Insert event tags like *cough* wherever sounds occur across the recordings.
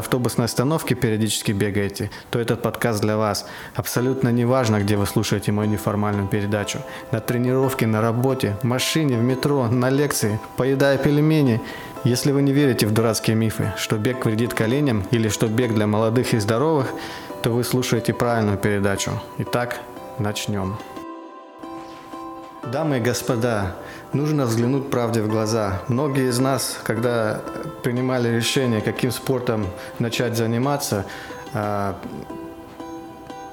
автобусной остановки периодически бегаете, то этот подкаст для вас. Абсолютно не важно, где вы слушаете мою неформальную передачу. На тренировке, на работе, в машине, в метро, на лекции, поедая пельмени. Если вы не верите в дурацкие мифы, что бег вредит коленям или что бег для молодых и здоровых, то вы слушаете правильную передачу. Итак, начнем. Дамы и господа, нужно взглянуть правде в глаза. Многие из нас, когда принимали решение, каким спортом начать заниматься, а,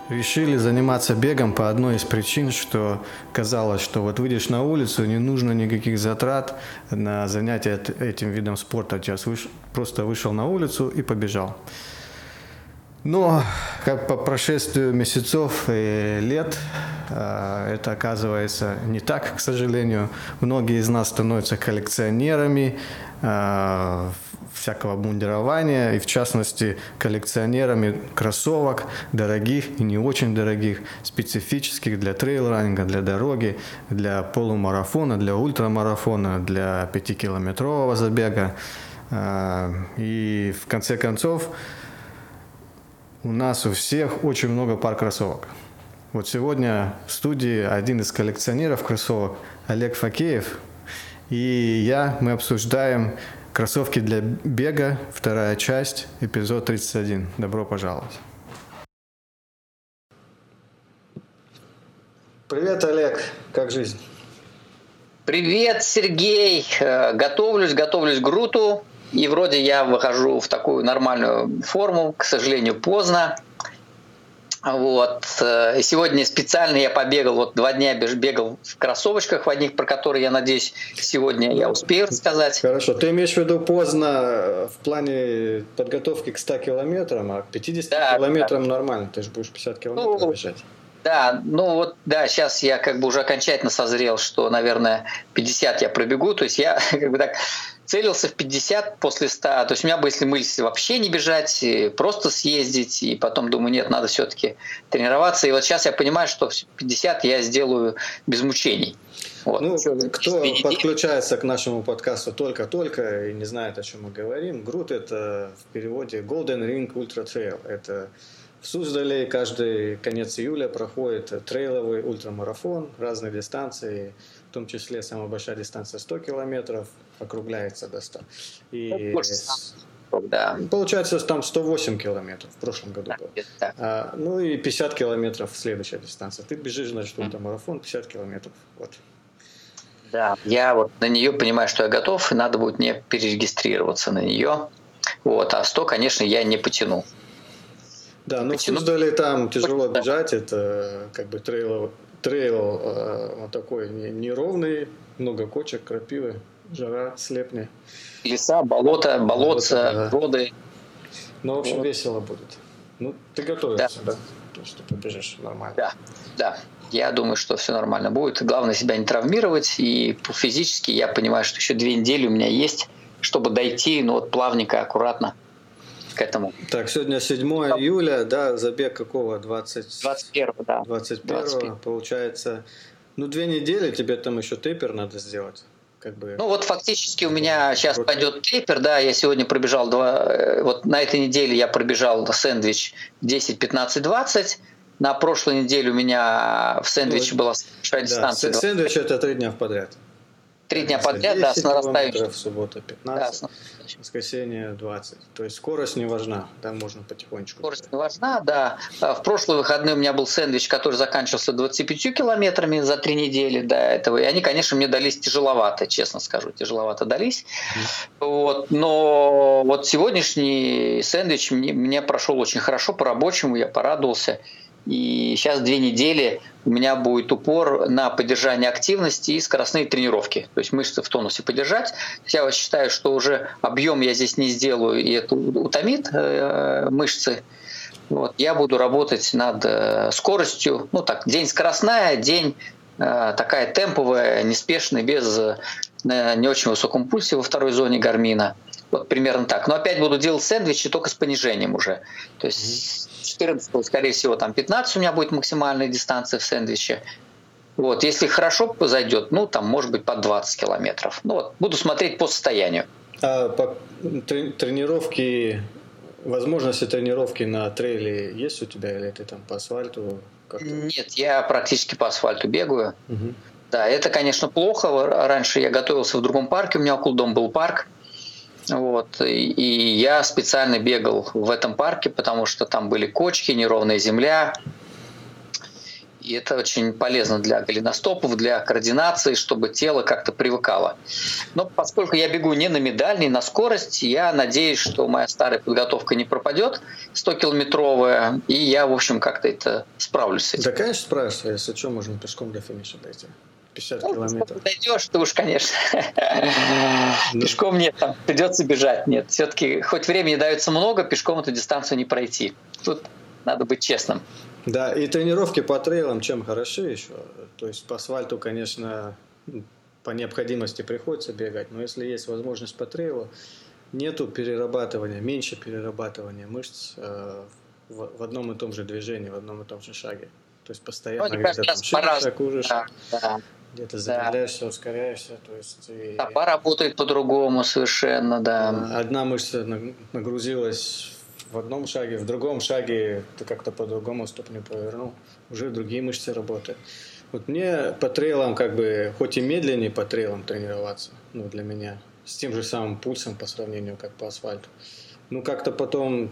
решили заниматься бегом по одной из причин, что казалось, что вот выйдешь на улицу, не нужно никаких затрат на занятие этим видом спорта. Сейчас просто вышел на улицу и побежал. Но как по прошествию месяцев и лет а, это оказывается не так, к сожалению. Многие из нас становятся коллекционерами а, всякого бундирования, и в частности коллекционерами кроссовок, дорогих и не очень дорогих, специфических для трейл-раннинга, для дороги, для полумарафона, для ультрамарафона, для пятикилометрового забега. А, и в конце концов, у нас у всех очень много пар кроссовок. Вот сегодня в студии один из коллекционеров кроссовок, Олег Факеев, и я, мы обсуждаем кроссовки для бега, вторая часть, эпизод 31. Добро пожаловать. Привет, Олег, как жизнь? Привет, Сергей. Э, готовлюсь, готовлюсь к Груту. И вроде я выхожу в такую нормальную форму, к сожалению, поздно. Вот. Э, сегодня специально я побегал, вот два дня бегал в кроссовочках в одних, про которые, я надеюсь, сегодня я успею рассказать. Хорошо. Ты имеешь в виду поздно в плане подготовки к 100 километрам, а к 50 да, километрам да. нормально, ты же будешь 50 километров ну, бежать. Да, ну вот, да, сейчас я как бы уже окончательно созрел, что, наверное, 50 я пробегу, то есть я *laughs* как бы так целился в 50 после 100. То есть у меня бы, если мысль вообще не бежать, просто съездить, и потом думаю, нет, надо все-таки тренироваться. И вот сейчас я понимаю, что 50 я сделаю без мучений. Вот. Ну, кто подключается к нашему подкасту только-только и не знает, о чем мы говорим, Грут это в переводе Golden Ring Ultra Trail. Это в Суздале каждый конец июля проходит трейловый ультрамарафон, разные дистанции, том числе самая большая дистанция 100 километров, округляется до 100. И ну, да. Получается там 108 километров в прошлом году да, было. А, ну и 50 километров следующая дистанция. Ты бежишь, значит, ультрамарафон 50 километров. Вот. Да, я вот на нее понимаю, что я готов, и надо будет мне перерегистрироваться на нее. Вот, а 100, конечно, я не потяну. Да, ну в Суздале там тяжело бежать, это как бы трейл, трейл э, вот такой неровный, много кочек, крапивы, жара, слепни. Леса, болота, болотца, да. воды. Ну, в общем, вот. весело будет. Ну, ты готовишься, да? да? То, что побежишь нормально. Да, да. Я думаю, что все нормально будет. Главное себя не травмировать. И физически я понимаю, что еще две недели у меня есть, чтобы дойти, ну вот плавненько, аккуратно к этому. Так, сегодня 7 да. июля, да, забег какого? 20... 21, да. 21, 21. получается. Ну, две недели, тебе там еще тейпер надо сделать. Как бы... Ну вот фактически у меня сейчас пойдет тейпер, да, я сегодня пробежал два, э, вот на этой неделе я пробежал сэндвич 10, 15, 20, на прошлой неделе у меня в сэндвиче ну, была большая да, дистанция. Сэндвич это три дня подряд. Три дня подряд, да, с нарастающим. Суббота 15, да, воскресенье 20. То есть скорость не важна, там можно потихонечку. Скорость не важна, да. А в прошлые выходные у меня был сэндвич, который заканчивался 25 километрами за три недели до этого. И они, конечно, мне дались тяжеловато, честно скажу, тяжеловато дались. Mm-hmm. Вот. Но вот сегодняшний сэндвич мне, мне прошел очень хорошо по-рабочему, я порадовался. И сейчас две недели у меня будет упор на поддержание активности и скоростные тренировки. То есть мышцы в тонусе поддержать. Я считаю, что уже объем я здесь не сделаю, и это утомит э, мышцы. Вот. Я буду работать над э, скоростью. Ну так, день скоростная, день э, такая темповая, неспешная, без не очень высоком пульсе во второй зоне гармина. Вот примерно так. Но опять буду делать сэндвичи только с понижением уже. То есть 14, скорее всего, там 15 у меня будет максимальная дистанция в сэндвиче. Вот, если хорошо зайдет, ну, там, может быть, под 20 километров. Ну, вот, буду смотреть по состоянию. А по тренировки, возможности тренировки на трейле есть у тебя, или ты там по асфальту? Нет, я практически по асфальту бегаю. Угу. Да, это, конечно, плохо. Раньше я готовился в другом парке, у меня около дома был парк. Вот. И я специально бегал в этом парке, потому что там были кочки, неровная земля. И это очень полезно для голеностопов, для координации, чтобы тело как-то привыкало. Но поскольку я бегу не на медаль, не на скорость, я надеюсь, что моя старая подготовка не пропадет, 100-километровая, и я, в общем, как-то это справлюсь с этим. Да, конечно, справишься, если что, можно пешком до финиша дойти. 50 ну, километров. Дойдешь, ты уж, конечно. *laughs* Пешком нет, там придется бежать. Нет, все-таки хоть времени дается много, пешком эту дистанцию не пройти. Тут надо быть честным. Да, и тренировки по трейлам чем хороши еще. То есть по асфальту, конечно, по необходимости приходится бегать, но если есть возможность по трейлу, нету перерабатывания, меньше перерабатывания мышц э, в, в одном и том же движении, в одном и том же шаге. То есть постоянно ну, где-то там шаг, да, да. Где-то замедляешься, да. ускоряешься. То есть, и... Работает по-другому совершенно, да. Одна мышца нагрузилась в одном шаге, в другом шаге ты как-то по-другому ступню повернул, уже другие мышцы работают. Вот мне по трейлам как бы, хоть и медленнее по трейлам тренироваться, ну для меня, с тем же самым пульсом по сравнению как по асфальту, ну как-то потом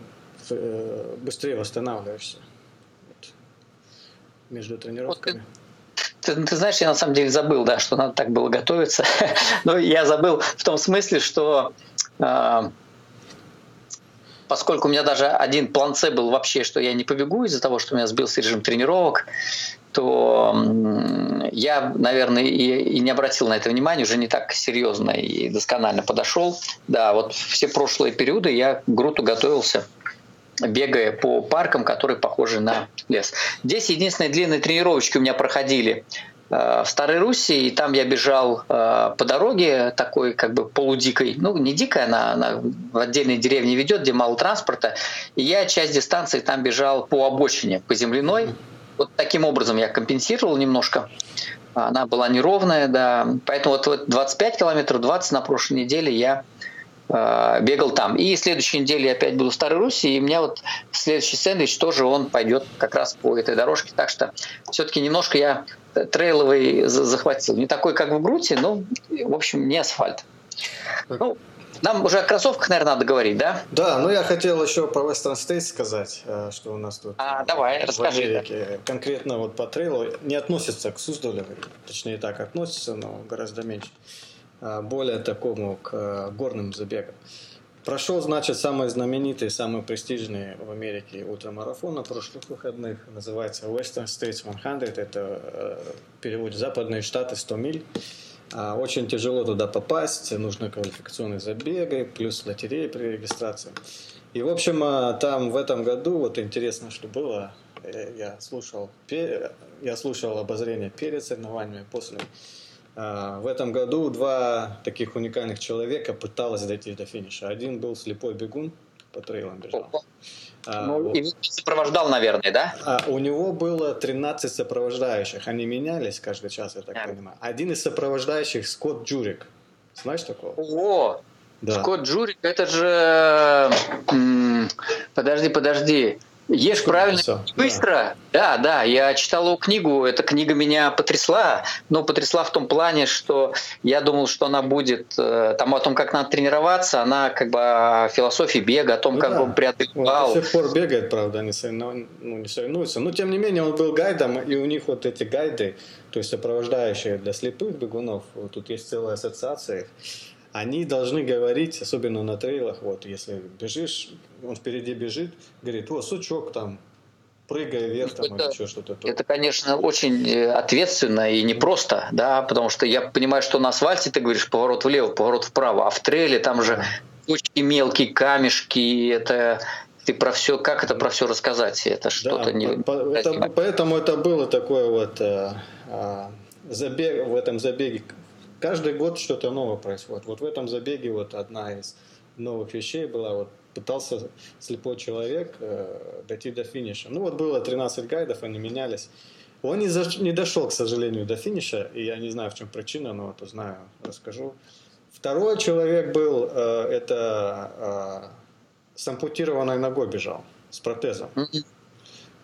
э, быстрее восстанавливаешься между тренировками? Ты, ты знаешь, я на самом деле забыл, да, что надо так было готовиться. *laughs* Но я забыл в том смысле, что э, поскольку у меня даже один план С был вообще, что я не побегу из-за того, что у меня сбился режим тренировок, то я, наверное, и, и не обратил на это внимания, уже не так серьезно и досконально подошел. Да, вот все прошлые периоды я к Груту готовился бегая по паркам, которые похожи на лес. Здесь единственные длинные тренировочки у меня проходили э, в Старой Руси, и там я бежал э, по дороге такой как бы полудикой, ну не дикая, она, она в отдельной деревне ведет, где мало транспорта, и я часть дистанции там бежал по обочине, по земляной, вот таким образом я компенсировал немножко. Она была неровная, да. Поэтому вот 25 километров, 20 на прошлой неделе я бегал там. И следующей неделе я опять буду в Старой Руси, и у меня вот следующий сэндвич тоже он пойдет как раз по этой дорожке. Так что все-таки немножко я трейловый захватил. Не такой, как в Груте, но, в общем, не асфальт. Ну, нам уже о кроссовках, наверное, надо говорить, да? Да, ну я хотел еще про Western States сказать, э, что у нас тут а, давай, в расскажи, Америке. Да. Конкретно вот по трейлу не относится к Суздалю, точнее так относится, но гораздо меньше. А, более такому к э, горным забегам. Прошел, значит, самый знаменитый, самый престижный в Америке ультрамарафон на прошлых выходных. Называется Western States 100. Это э, перевод «Западные штаты 100 миль». А, очень тяжело туда попасть, нужны квалификационные забеги, плюс лотереи при регистрации. И, в общем, там в этом году, вот интересно, что было, э, я слушал, я слушал обозрение перед соревнованиями, после в этом году два таких уникальных человека пыталось дойти до финиша. Один был слепой бегун, по трейлам бежал. А, ну, вот. и сопровождал, наверное, да? А, у него было 13 сопровождающих. Они менялись каждый час, я так а. понимаю. Один из сопровождающих Скотт Джурик. Знаешь такого? О, да. Скотт Джурик, это же... Подожди, подожди. Ешь правильно все. быстро. Да. да, да, я читал его книгу, эта книга меня потрясла, но потрясла в том плане, что я думал, что она будет э, там о том, как надо тренироваться, она как бы о философии бега, о том, ну, как да. он преодолевал. Он до сих пор бегает, правда, не, соревну... ну, не соревнуется, но тем не менее он был гайдом, и у них вот эти гайды, то есть сопровождающие для слепых бегунов, вот тут есть целая ассоциация, они должны говорить, особенно на трейлах, вот, если бежишь, он впереди бежит, говорит, о, сучок там, прыгая вверх там, это, или еще что-то. Это, конечно, очень э, ответственно и непросто, да, потому что я понимаю, что на асфальте ты говоришь поворот влево, поворот вправо, а в трейле там же кучки мелкие камешки, это ты про все, как это про все рассказать? Это что-то да, не... По, это, поэтому это было такое вот э, э, забег, в этом забеге. Каждый год что-то новое происходит. Вот в этом забеге вот одна из новых вещей была, вот пытался слепой человек э, дойти до финиша. Ну вот было 13 гайдов, они менялись. Он не, за, не дошел, к сожалению, до финиша, и я не знаю, в чем причина, но вот узнаю, расскажу. Второй человек был, э, это э, с ампутированной ногой бежал, с протезом. Mm-hmm.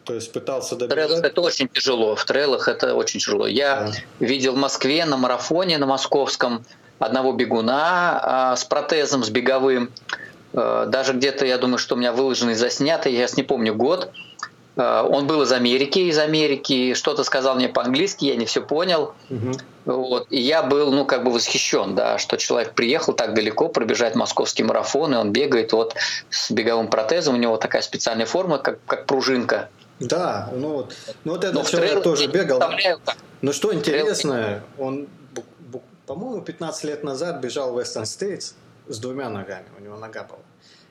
То есть пытался добежать. В трейлах это очень тяжело. В трейлах это очень тяжело. Я да. видел в Москве на марафоне, на московском, одного бегуна а, с протезом, с беговым. А, даже где-то, я думаю, что у меня выложенный заснятый, я сейчас не помню год. А, он был из Америки, из Америки, что-то сказал мне по-английски, я не все понял. Угу. Вот. И я был, ну, как бы восхищен, да, что человек приехал так далеко пробежать московский марафон, и он бегает вот с беговым протезом, у него такая специальная форма, как, как пружинка. Да, ну вот, ну вот этот человек тоже бегал. Но что интересно, он, по-моему, 15 лет назад бежал в Western States с двумя ногами, у него нога была.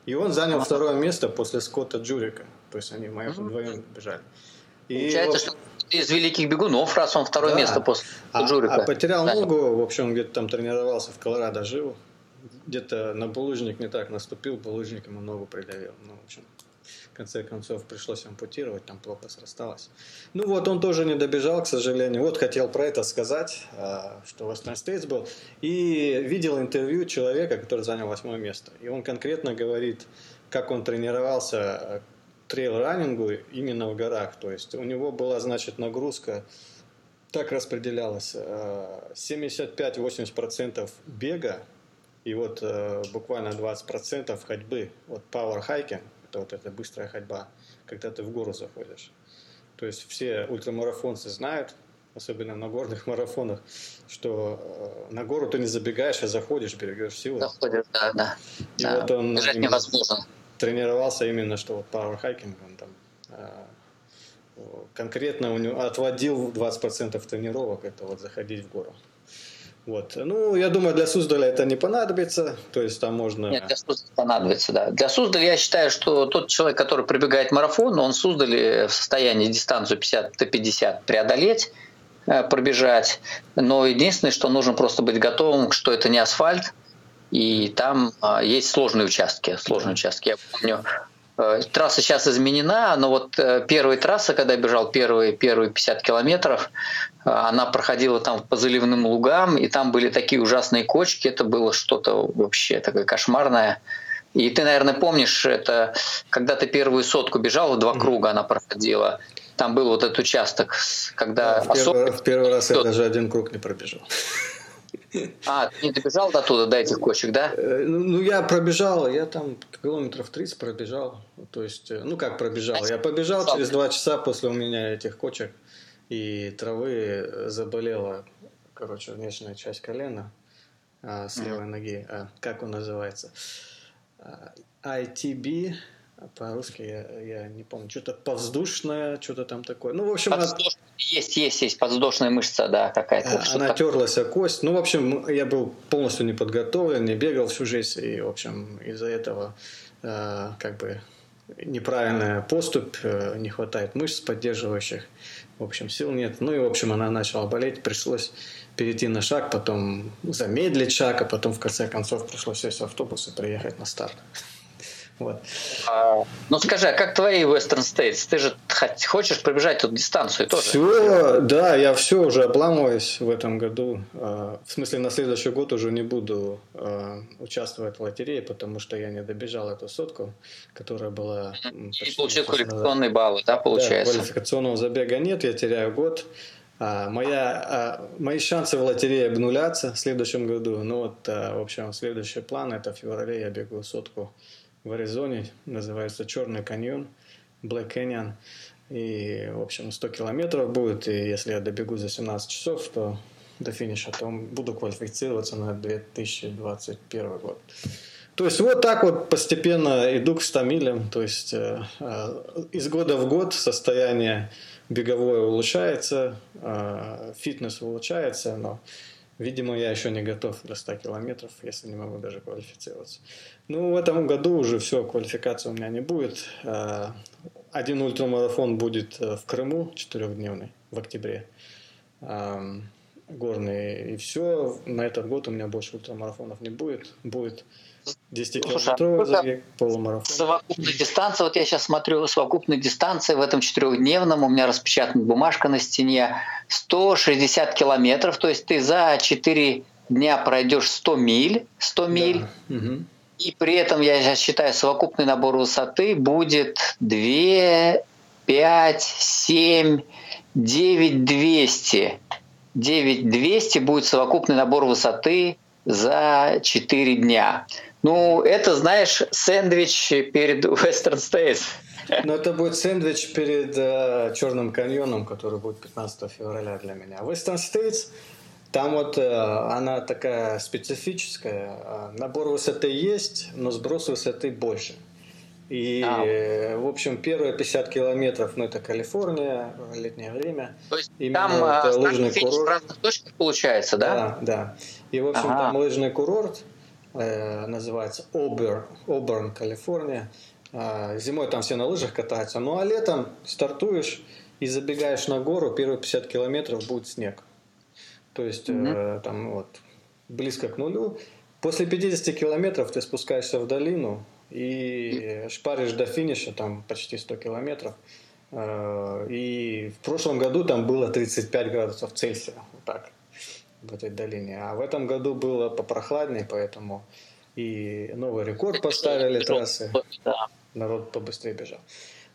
И он занял второе место после Скотта Джурика. То есть они вдвоем бежали. И Получается, что из великих бегунов, раз он второе да. место после а, Джурика. А потерял да. ногу, в общем, где-то там тренировался в Колорадо, жил. Где-то на булыжник не так наступил, булыжник ему ногу придавил. Ну, в общем, в конце концов пришлось ампутировать, там плохо срасталось. Ну вот, он тоже не добежал, к сожалению. Вот хотел про это сказать, а, что Western States был. И видел интервью человека, который занял восьмое место. И он конкретно говорит, как он тренировался трейл-раннингу именно в горах. То есть у него была, значит, нагрузка так распределялась. 75-80% э, бега и вот э, буквально 20% ходьбы. Вот power hiking, это вот эта быстрая ходьба, когда ты в гору заходишь. То есть все ультрамарафонцы знают, особенно на горных *laughs* марафонах, что э, на гору ты не забегаешь, а заходишь, берегешь силы. Заходишь, да, да. И да. вот он Бежать невозможно тренировался именно, что вот powerhacking, он там а, конкретно у него отводил 20% тренировок, это вот заходить в гору. Вот. Ну, я думаю, для Суздаля это не понадобится, то есть там можно... Нет, для Суздаля понадобится, да. Для Суздаля я считаю, что тот человек, который пробегает марафон, он в Суздале в состоянии дистанцию 50-50 преодолеть, э, пробежать, но единственное, что нужно просто быть готовым, что это не асфальт, и там а, есть сложные участки, сложные участки. Я помню, трасса сейчас изменена, но вот э, первая трасса, когда я бежал первые, первые 50 километров, э, она проходила там по заливным лугам, и там были такие ужасные кочки, это было что-то вообще такое кошмарное. И ты, наверное, помнишь, это когда ты первую сотку бежал, в два круга она проходила. Там был вот этот участок, когда... Да, в, первый, в первый раз я даже один круг не пробежал. А, ты не добежал до туда, до этих кочек, да? Э, ну, ну, я пробежал, я там километров 30 пробежал. То есть, э, ну как пробежал? Я побежал через два часа после у меня этих кочек и травы заболела, короче, внешняя часть колена а, с левой ноги. А, как он называется? ITB, а по-русски я, я не помню, что-то повздушное, что-то там такое. Ну, в общем, она... есть, есть, есть подвздошная мышца, да, какая-то. А, она терлась о кость. Ну, в общем, я был полностью не подготовлен, не бегал всю жизнь, и, в общем, из-за этого э, как бы неправильная поступь, э, не хватает мышц поддерживающих, в общем, сил нет. Ну и, в общем, она начала болеть, пришлось перейти на шаг, потом замедлить шаг, а потом, в конце концов, пришлось сесть в автобус и приехать на старт. Вот. А, ну скажи, а как твои Western States? Ты же хочешь пробежать тут дистанцию тоже? Все, да, я все уже обламываюсь в этом году. А, в смысле, на следующий год уже не буду а, участвовать в лотерее, потому что я не добежал эту сотку, которая была... И получил квалификационные баллы, да, получается? Да, квалификационного забега нет, я теряю год. А, моя, а, мои шансы в лотерее обнулятся в следующем году. Ну вот, а, в общем, следующий план это в феврале я бегу сотку в Аризоне, называется Черный каньон, Black Canyon. И, в общем, 100 километров будет, и если я добегу за 17 часов, то до финиша, то буду квалифицироваться на 2021 год. То есть вот так вот постепенно иду к 100 милям. То есть э, э, из года в год состояние беговое улучшается, э, фитнес улучшается, но, видимо, я еще не готов до 100 километров, если не могу даже квалифицироваться. Ну, в этом году уже все, квалификации у меня не будет. Э, один ультрамарафон будет э, в Крыму, четырехдневный, в октябре. Горный. И все. На этот год у меня больше ультрамарафонов не будет. Будет 10-километровый забег, полумарафон. Совокупная дистанция, вот я сейчас смотрю, совокупная дистанция в этом четырехдневном, у меня распечатана бумажка на стене, 160 километров, то есть ты за 4 дня пройдешь 100 миль, 100 миль, да. угу. и при этом, я сейчас считаю, совокупный набор высоты будет 2, 5, 7, 9, 200. 9200 будет совокупный набор высоты за 4 дня. Ну, это, знаешь, сэндвич перед Western States. Ну, это будет сэндвич перед э, Черным каньоном, который будет 15 февраля для меня. Western States, там вот э, она такая специфическая. Э, набор высоты есть, но сброс высоты больше. И, а. в общем, первые 50 километров, ну, это Калифорния, летнее время. То есть Именно там это лыжный курорт. в разных точках получается, да? Да, да. И, в общем, ага. там лыжный курорт, э, называется Обер, Оберн, Калифорния. Э, зимой там все на лыжах катаются, ну а летом стартуешь и забегаешь на гору, первые 50 километров будет снег. То есть mm-hmm. э, там вот близко к нулю. После 50 километров ты спускаешься в долину, и шпаришь до финиша, там почти 100 километров. Э, и в прошлом году там было 35 градусов Цельсия, вот так, в этой долине. А в этом году было попрохладнее, поэтому и новый рекорд поставили трассы. Народ побыстрее бежал.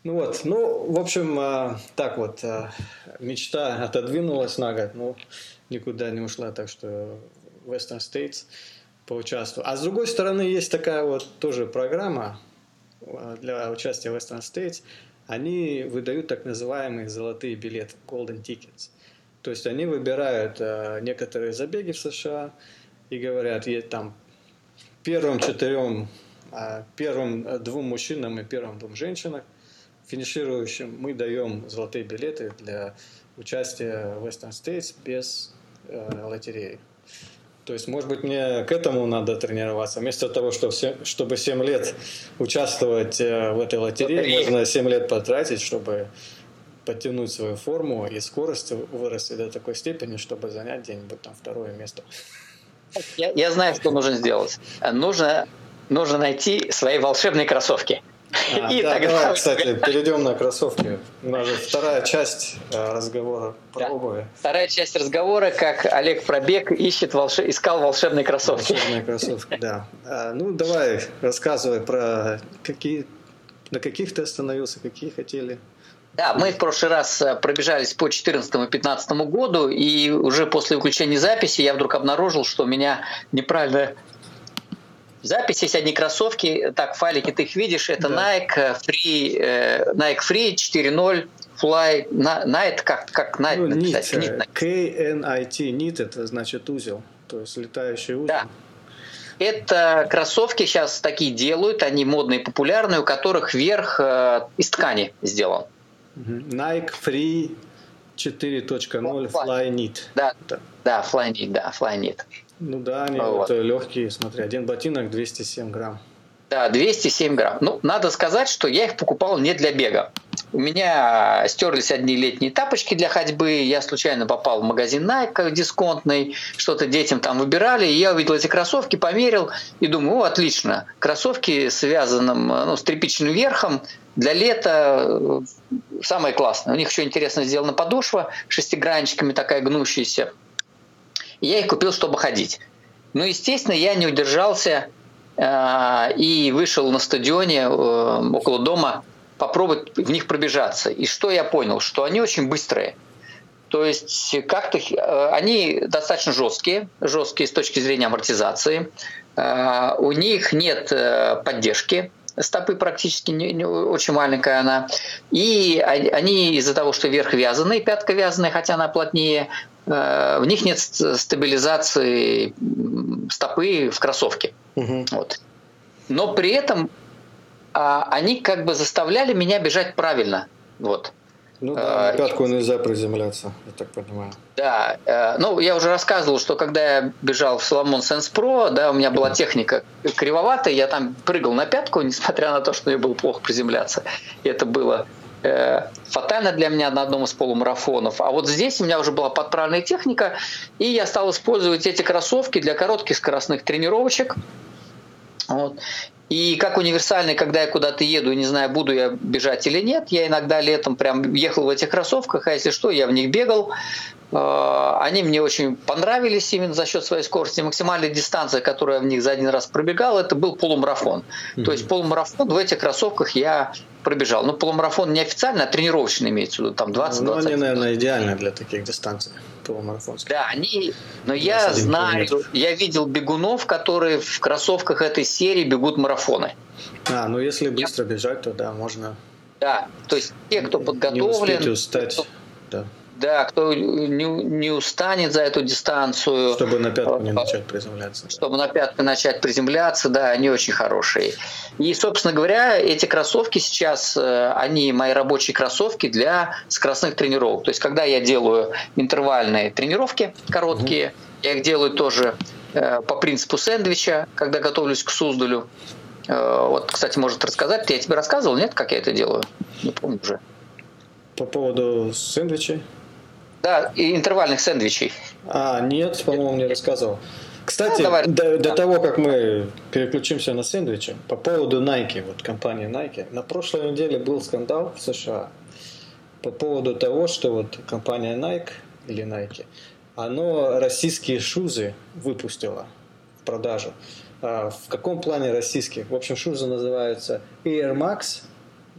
Ну вот, ну, в общем, э, так вот, э, мечта отодвинулась на год, но никуда не ушла, так что Western States – поучаствовать. А с другой стороны, есть такая вот тоже программа э, для участия в Western States. Они выдают так называемые золотые билеты, golden tickets. То есть они выбирают э, некоторые забеги в США и говорят, есть там первым четырем, э, первым двум мужчинам и первым двум женщинам финиширующим мы даем золотые билеты для участия в Western States без э, лотереи. То есть, может быть, мне к этому надо тренироваться. Вместо того, что все, чтобы 7 лет участвовать э, в этой лотерее, можно 7 лет потратить, чтобы подтянуть свою форму и скорость вырасти до такой степени, чтобы занять где-нибудь там второе место. Я, я знаю, что нужно сделать. Нужно, нужно найти свои волшебные кроссовки. А, и да, тогда... давай, кстати, *laughs* перейдем на кроссовки. У нас же вторая часть э, разговора про да. обуви. Вторая часть разговора, как Олег Пробег ищет волше... искал волшебные кроссовки. Волшебные кроссовки, да. А, ну, давай, рассказывай про какие, на каких ты остановился, какие хотели. Да, мы в прошлый раз э, пробежались по 2014 и 2015 году, и уже после выключения записи я вдруг обнаружил, что у меня неправильно Запись есть одни кроссовки, так, файлики ты их видишь, это да. Nike Free, э, Nike Free 4.0 Fly, Night, как, как Night ну, написать? Knit. K-N-I-T, Knit, это значит узел, то есть летающий узел. Да. Это кроссовки сейчас такие делают, они модные, популярные, у которых верх э, из ткани сделан. Nike Free 4.0 Fly Knit. Да, да, да Fly Knit, да, Fly Knit. Ну да, они вот. вот легкие, смотри, один ботинок 207 грамм. Да, 207 грамм. Ну, надо сказать, что я их покупал не для бега. У меня стерлись одни летние тапочки для ходьбы. Я случайно попал в магазин Nike дисконтный, что-то детям там выбирали. И я увидел эти кроссовки, померил и думаю, о, отлично. Кроссовки с связанным, ну, с тряпичным верхом для лета э, самое классное. У них еще интересно сделана подошва шестигранчиками такая гнущаяся. Я их купил, чтобы ходить. Ну, естественно, я не удержался э, и вышел на стадионе э, около дома попробовать в них пробежаться. И что я понял? Что они очень быстрые. То есть как-то э, они достаточно жесткие, жесткие с точки зрения амортизации. Э, у них нет поддержки, стопы практически не, не, очень маленькая она. И они из-за того, что верх вязаный, пятка вязаная, хотя она плотнее, Э, в них нет стабилизации стопы в кроссовке. Угу. Вот. но при этом а, они как бы заставляли меня бежать правильно. Вот. Ну да, на пятку нельзя приземляться, я так понимаю. Да, э, ну я уже рассказывал, что когда я бежал в Соломон Sense Pro, да, у меня была техника кривоватая, я там прыгал на пятку, *laughs* несмотря на то, что мне было плохо приземляться. И это было э, фатально для меня на одном из полумарафонов. А вот здесь у меня уже была подправленная техника, и я стал использовать эти кроссовки для коротких скоростных тренировочек. Вот. И как универсальный, когда я куда-то еду не знаю, буду я бежать или нет, я иногда летом прям ехал в этих кроссовках, а если что, я в них бегал. А, они мне очень понравились именно за счет своей скорости. Максимальная дистанция, которую я в них за один раз пробегал, это был полумарафон. Mm-hmm. То есть полумарафон в этих кроссовках я пробежал. Ну, полумарафон не официально, а тренировочный имеется в виду, там 20 Ну, они, наверное, идеальны для таких дистанций полумарафонских. Да, они... Но я знаю, километр. я видел бегунов, которые в кроссовках этой серии бегут марафоны. А, ну если быстро я... бежать, то да, можно... Да, то есть те, кто подготовлен... Не устать, кто... да да, кто не, не устанет за эту дистанцию. Чтобы на пятку не начать приземляться. Чтобы на пятку начать приземляться, да, они очень хорошие. И, собственно говоря, эти кроссовки сейчас, э, они мои рабочие кроссовки для скоростных тренировок. То есть, когда я делаю интервальные тренировки короткие, угу. я их делаю тоже э, по принципу сэндвича, когда готовлюсь к Суздалю. Э, вот, кстати, может рассказать, я тебе рассказывал, нет, как я это делаю? Не помню уже. По поводу сэндвичей? Да, и интервальных сэндвичей. А, нет, по-моему, не рассказывал. Кстати, ну, до, до того, как мы переключимся на сэндвичи, по поводу Nike, вот компании Nike, на прошлой неделе был скандал в США по поводу того, что вот компания Nike или Nike, оно российские шузы выпустила в продажу. А в каком плане российских? В общем, шузы называются Air Max,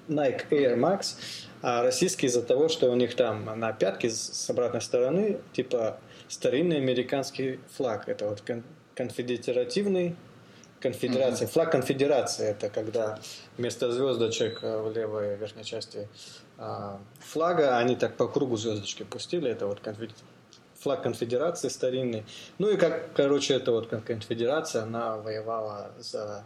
Nike Air Max а российские из-за того, что у них там на пятке с обратной стороны, типа старинный американский флаг. Это вот конфедеративный конфедерация. Mm-hmm. Флаг конфедерации это когда вместо звездочек э, в левой верхней части а, флага они так по кругу звездочки пустили. Это вот конфед... флаг конфедерации старинный. Ну и как, короче, это вот конфедерация, она воевала за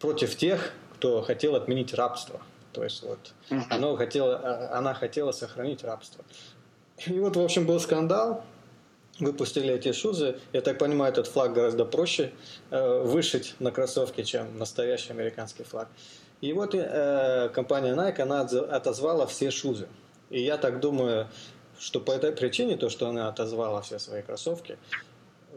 против тех, кто хотел отменить рабство. То есть вот uh-huh. оно хотело, а, она хотела сохранить рабство. И вот, в общем, был скандал, выпустили эти шузы. Я так понимаю, этот флаг гораздо проще э, вышить на кроссовке, чем настоящий американский флаг. И вот э, компания Nike, она отозвала все шузы. И я так думаю, что по этой причине, то, что она отозвала все свои кроссовки,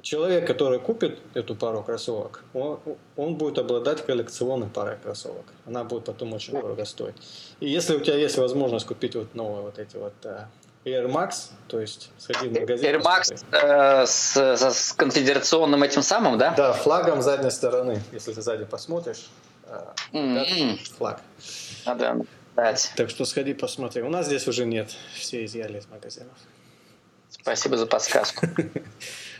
человек, который купит эту пару кроссовок, он, он будет обладать коллекционной парой кроссовок. Она будет потом очень дорого стоить. И если у тебя есть возможность купить вот новые вот эти вот uh, Air Max, то есть сходи в магазин. Air Max э, с, с, конфедерационным этим самым, да? Да, флагом задней стороны. Если ты сзади посмотришь, э, mm-hmm. флаг. Надо дать. Так что сходи посмотри. У нас здесь уже нет. Все изъяли из магазинов. Спасибо за подсказку. *laughs*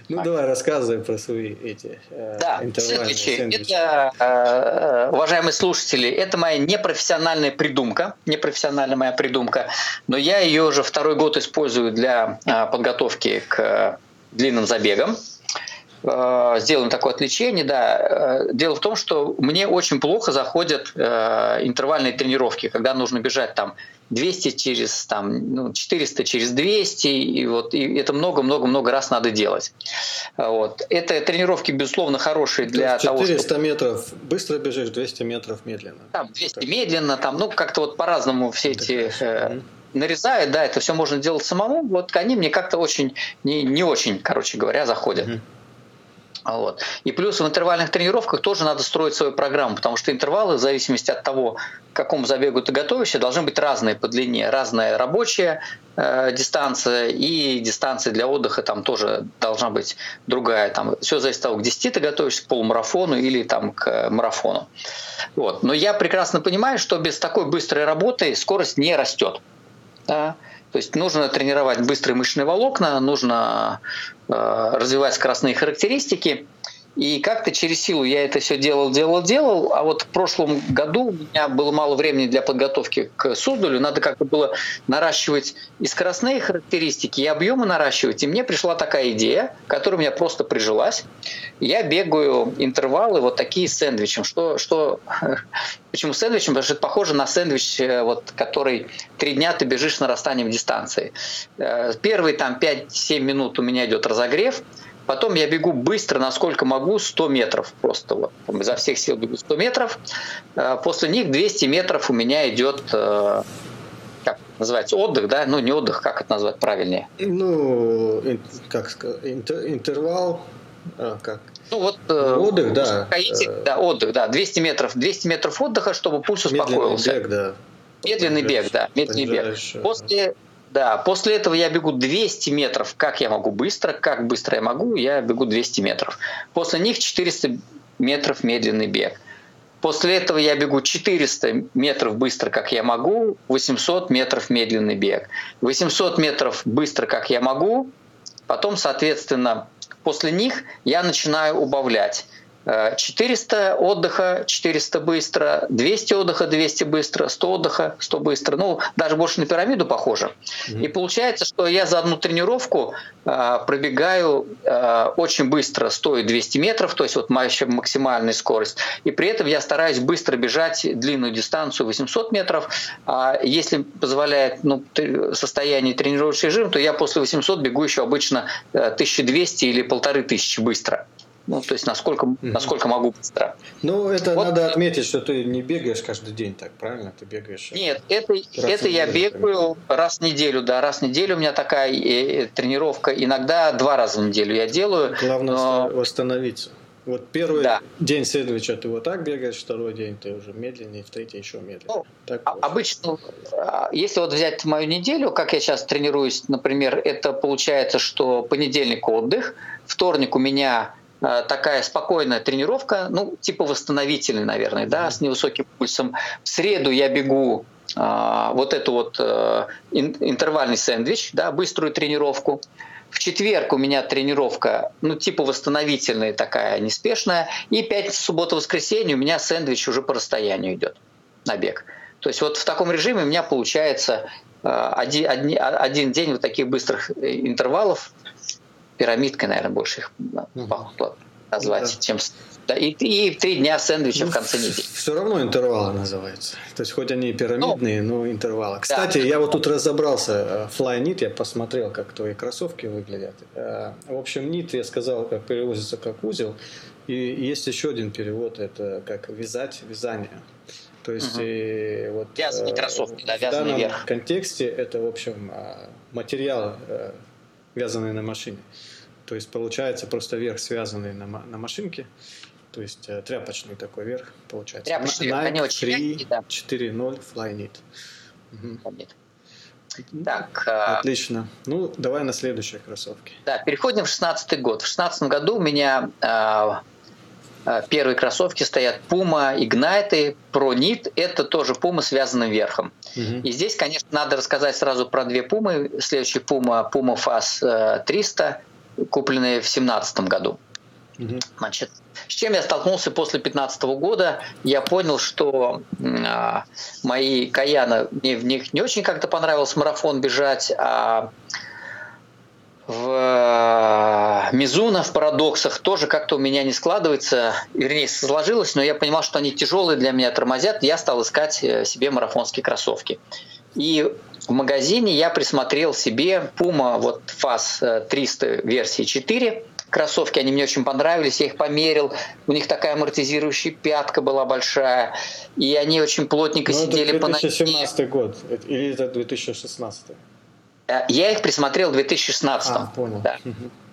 Ну давай рассказывай про свои эти э, да, сэндвичи. сэндвичи. Это, э, уважаемые слушатели, это моя непрофессиональная придумка, непрофессиональная моя придумка, но я ее уже второй год использую для э, подготовки к длинным забегам. Э, сделаем такое отвлечение, да. Э, дело в том, что мне очень плохо заходят э, интервальные тренировки, когда нужно бежать там 200 через там, ну, 400 через 200, и вот и это много-много-много раз надо делать. Вот. Это тренировки, безусловно, хорошие для 400 того, 400 чтобы... метров быстро бежишь, 200 метров медленно. Там 200 так. медленно, там, ну, как-то вот по-разному все эти... Э, нарезают, да, это все можно делать самому, вот они мне как-то очень, не, не очень, короче говоря, заходят. Mm-hmm. Вот. И плюс в интервальных тренировках тоже надо строить свою программу, потому что интервалы, в зависимости от того, к какому забегу ты готовишься, должны быть разные по длине. Разная рабочая э, дистанция и дистанция для отдыха там тоже должна быть другая. Там все зависит от того, к 10 ты готовишься, к полумарафону или там, к марафону. Вот. Но я прекрасно понимаю, что без такой быстрой работы скорость не растет. Да? То есть нужно тренировать быстрые мышечные волокна, нужно э, развивать скоростные характеристики. И как-то через силу я это все делал, делал, делал. А вот в прошлом году у меня было мало времени для подготовки к Суздалю. Надо как-то было наращивать и скоростные характеристики, и объемы наращивать. И мне пришла такая идея, которая у меня просто прижилась. Я бегаю интервалы вот такие с сэндвичем. Что, что, *laughs* почему сэндвичем? Потому что это похоже на сэндвич, э, вот, который три дня ты бежишь с нарастанием дистанции. Э, первые там 5-7 минут у меня идет разогрев, Потом я бегу быстро, насколько могу, 100 метров просто. Вот, изо всех сил бегу 100 метров. Э, после них 200 метров у меня идет э, как называется, отдых, да? Ну, не отдых, как это назвать правильнее? Ну, как сказать, интервал, а, как? Ну вот э, отдых, да. Да, отдых, да. 200 метров, 200 метров отдыха, чтобы пульс успокоился. Медленный бег, да. Медленный бег, да, медленный бег. После да, после этого я бегу 200 метров, как я могу быстро, как быстро я могу, я бегу 200 метров. После них 400 метров медленный бег. После этого я бегу 400 метров быстро, как я могу, 800 метров медленный бег. 800 метров быстро, как я могу, потом, соответственно, после них я начинаю убавлять. 400 отдыха, 400 быстро, 200 отдыха, 200 быстро, 100 отдыха, 100 быстро. Ну, даже больше на пирамиду похоже. Mm-hmm. И получается, что я за одну тренировку э, пробегаю э, очень быстро 100 и 200 метров, то есть вот моя максимальная скорость. И при этом я стараюсь быстро бежать длинную дистанцию 800 метров. А если позволяет ну, состояние тренировочный режим, то я после 800 бегу еще обычно 1200 или 1500 быстро. Ну, то есть насколько, угу. насколько могу быстро. Ну, это вот. надо отметить, что ты не бегаешь каждый день так, правильно? Ты бегаешь. Нет, это, это я бегаю раз в неделю, да, раз в неделю у меня такая э, тренировка. Иногда два раза в неделю я делаю. Главное но... восстановиться. Вот первый да. день сэндвича ты вот так бегаешь, второй день ты уже медленнее, в третий еще медленнее. Ну, так а, обычно, а, если вот взять мою неделю, как я сейчас тренируюсь, например, это получается, что понедельник отдых, вторник у меня Э, такая спокойная тренировка, ну, типа восстановительной, наверное, да, с невысоким пульсом. В среду я бегу а, вот эту вот а, интервальный сэндвич, да, быструю тренировку. В четверг у меня тренировка, ну, типа восстановительная такая, неспешная. И пятница, суббота, воскресенье у меня сэндвич уже по расстоянию идет на бег. То есть вот в таком режиме у меня получается один, один, один день вот таких быстрых интервалов пирамидкой, наверное, больше их угу. назвать, да. чем да, и, и три дня сэндвича ну, в конце недели. Все равно интервалы называются. То есть хоть они пирамидные, ну, но интервалы. Кстати, да. я вот тут разобрался. Э, Flyknit, я посмотрел, как твои кроссовки выглядят. Э, в общем, нит я сказал, как переводится как узел. И есть еще один перевод, это как вязать, вязание. То есть угу. и вот вязаные кроссовки, да, в данном вверх. контексте это, в общем, материал вязаный на машине. То есть получается просто верх связанный на, на машинке. То есть э, тряпочный такой верх получается. Тряпочный верх, они очень мягкие, да. 4.0 Flyknit. Угу. Так, э, Отлично. Ну, давай на следующие кроссовки. Да, переходим в 16 год. В 16 году у меня э, э, первые кроссовки стоят Puma Ignite Pro Knit. Это тоже Puma связанным верхом. Угу. И здесь, конечно, надо рассказать сразу про две Пумы. Следующий Puma, Puma Fast 300 купленные в 2017 году. Значит, с чем я столкнулся после 2015 года? Я понял, что э, мои каяны, мне в них не очень как-то понравилось марафон бежать, а в Мизуна, в парадоксах тоже как-то у меня не складывается, вернее, сложилось, но я понимал, что они тяжелые для меня, тормозят, я стал искать э, себе марафонские кроссовки. И в магазине я присмотрел себе Puma вот FAS 300 э, версии 4. Кроссовки, они мне очень понравились, я их померил. У них такая амортизирующая пятка была большая. И они очень плотненько ну, сидели это 2017 по ноге. год или это 2016? Э, я их присмотрел в 2016. А, понял. Да.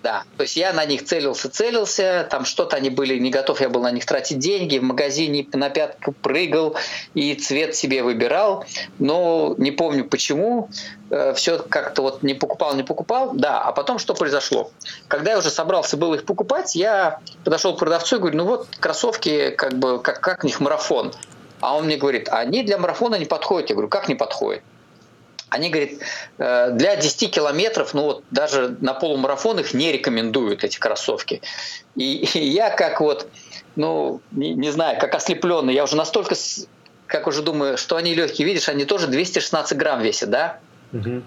да. То есть я на них целился, целился, там что-то они были, не готов я был на них тратить деньги, в магазине на пятку прыгал и цвет себе выбирал, но не помню почему, э, все как-то вот не покупал, не покупал, да, а потом что произошло? Когда я уже собрался был их покупать, я подошел к продавцу и говорю, ну вот кроссовки, как бы, как, как в них марафон. А он мне говорит, они для марафона не подходят. Я говорю, как не подходят? Они, говорят, э, для 10 километров, ну вот даже на полумарафон их не рекомендуют, эти кроссовки. И, и я как вот, ну, не, не знаю, как ослепленный, я уже настолько, как уже думаю, что они легкие, видишь, они тоже 216 грамм весят, да? Угу.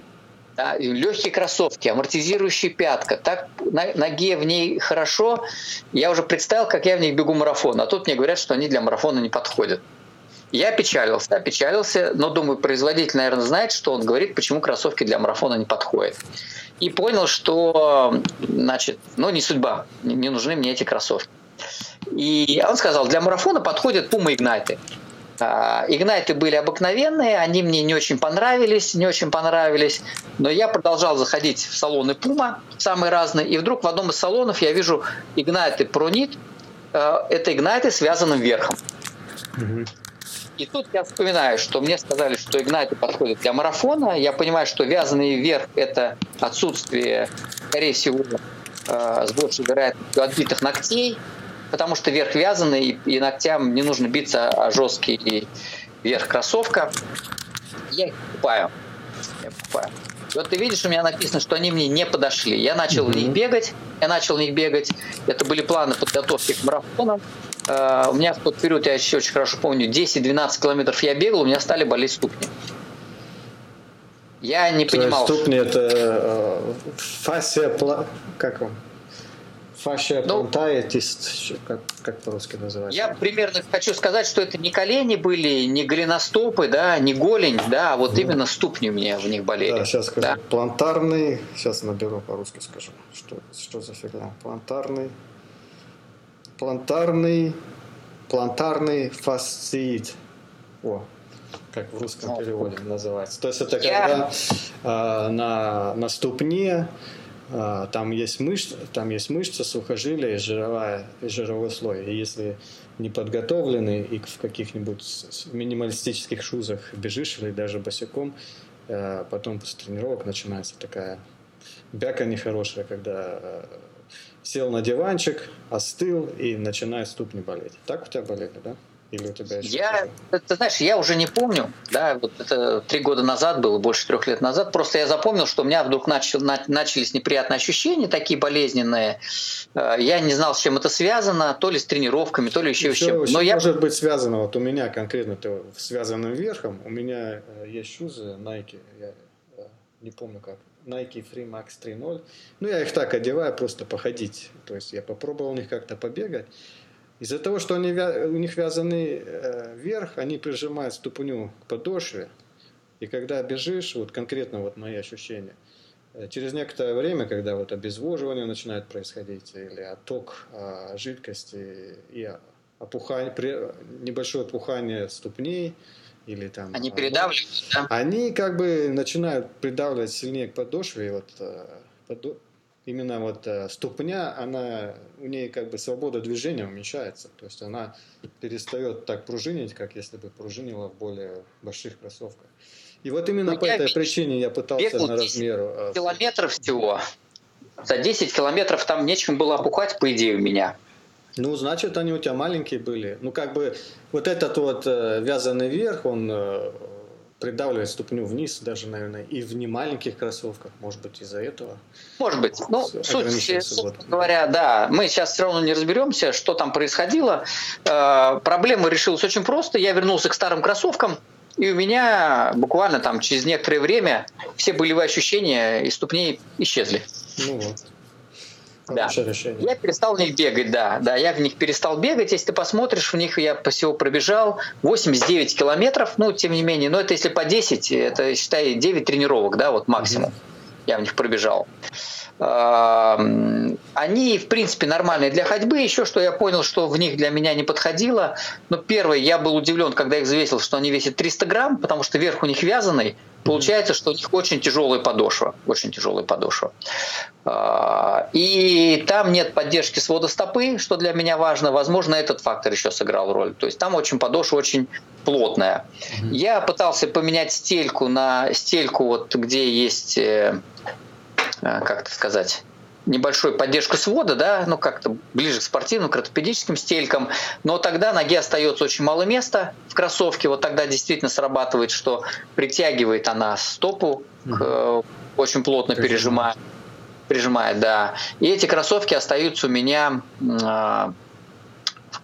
да легкие кроссовки, амортизирующая пятка, так на, ноге в ней хорошо. Я уже представил, как я в них бегу марафон, а тут мне говорят, что они для марафона не подходят. Я печалился, печалился, но думаю, производитель, наверное, знает, что он говорит, почему кроссовки для марафона не подходят. И понял, что, значит, ну не судьба, не нужны мне эти кроссовки. И он сказал, для марафона подходят Puma Ignite. Игнайты были обыкновенные, они мне не очень понравились, не очень понравились, но я продолжал заходить в салоны Puma, самые разные, и вдруг в одном из салонов я вижу Игнайты Pronit, а, это Игнайты с вязаным верхом. Угу. И тут я вспоминаю, что мне сказали, что Игнаты подходит для марафона. Я понимаю, что вязаный верх – это отсутствие, скорее всего, э, с большей вероятностью отбитых ногтей, потому что верх вязаный, и ногтям не нужно биться о жесткий верх кроссовка. Я их покупаю. Я покупаю. И вот ты видишь, у меня написано, что они мне не подошли. Я начал mm-hmm. в них бегать, я начал в них бегать. Это были планы подготовки к марафону. Э, у меня в тот период, я еще очень хорошо помню, 10-12 километров я бегал, у меня стали болеть ступни. Я не То понимал. Ступни это э, фасия, как он? Фасcia ну, плантаетист, как, как по-русски называется? Я примерно хочу сказать, что это не колени были, не голеностопы, да, не голень, да, а вот mm. именно ступни у меня в них болели. Да, сейчас скажу. Да. Плантарный, сейчас наберу по-русски скажу, что, что за фигня. Плантарный, плантарный, плантарный фасциит. О, как в русском переводе называется. То есть это когда э, на, на ступне э, там есть мышца, там есть мышца, сухожилия и жировая, жировой слой. И если не подготовленный и в каких-нибудь минималистических шузах бежишь или даже босиком, э, потом после тренировок начинается такая бяка нехорошая, когда э, сел на диванчик, остыл и начинает ступни болеть. Так у тебя болели, да? Или у тебя еще я, ты знаешь, я уже не помню, да, вот это три года назад было, больше трех лет назад. Просто я запомнил, что у меня вдруг начал, на, начались неприятные ощущения, такие болезненные. Э, я не знал, с чем это связано, то ли с тренировками, то ли еще, еще с чем. Но я... может быть связано, вот у меня конкретно это связанным верхом, у меня э, есть шузы Nike, я э, не помню как, Nike Free Max 3.0. Ну, я их так одеваю, просто походить. То есть я попробовал у них как-то побегать. Из-за того, что они, у них вязаны э, вверх, они прижимают ступню к подошве. И когда бежишь, вот конкретно вот мои ощущения, э, через некоторое время, когда вот обезвоживание начинает происходить, или отток э, жидкости и опухание, небольшое опухание ступней, или там... Они передавливают, да? Они как бы начинают придавливать сильнее к подошве, и вот э, подо... именно вот э, ступня, она, у нее как бы свобода движения уменьшается, то есть она перестает так пружинить, как если бы пружинила в более больших кроссовках. И вот именно Но ну, по этой причине я пытался на размеру... Э, километров всего. За 10 километров там нечем было опухать, по идее, у меня. Ну, значит, они у тебя маленькие были. Ну, как бы вот этот вот э, вязаный верх, он э, придавливает ступню вниз, даже, наверное, и в немаленьких кроссовках, может быть, из-за этого. Может быть. Ну, суть, вот. говоря, да, мы сейчас все равно не разберемся, что там происходило. Э, проблема решилась очень просто. Я вернулся к старым кроссовкам, и у меня буквально там через некоторое время все болевые ощущения и ступней исчезли. Ну вот. Да. решение. Я перестал в них бегать, да. Да, я в них перестал бегать. Если ты посмотришь, в них я всего пробежал 89 километров, ну, тем не менее. Но это если по 10, это, считай, 9 тренировок, да, вот максимум. Mm-hmm. Я в них пробежал. Они, в принципе, нормальные для ходьбы. Еще что я понял, что в них для меня не подходило. Но первое, я был удивлен, когда их взвесил, что они весят 300 грамм, потому что верх у них вязаный. Получается, что у них очень тяжелая подошва. Очень тяжелая подошва. А, и там нет поддержки свода стопы, что для меня важно. Возможно, этот фактор еще сыграл роль. То есть там очень подошва очень плотная. Mm-hmm. Я пытался поменять стельку на стельку, вот где есть, э, э, как это сказать, небольшую поддержку свода, да, ну как-то ближе к спортивным, к ортопедическим стелькам, но тогда ноге остается очень мало места в кроссовке, вот тогда действительно срабатывает, что притягивает она стопу, к, э, очень плотно пережимает, прижимает, да. И эти кроссовки остаются у меня э,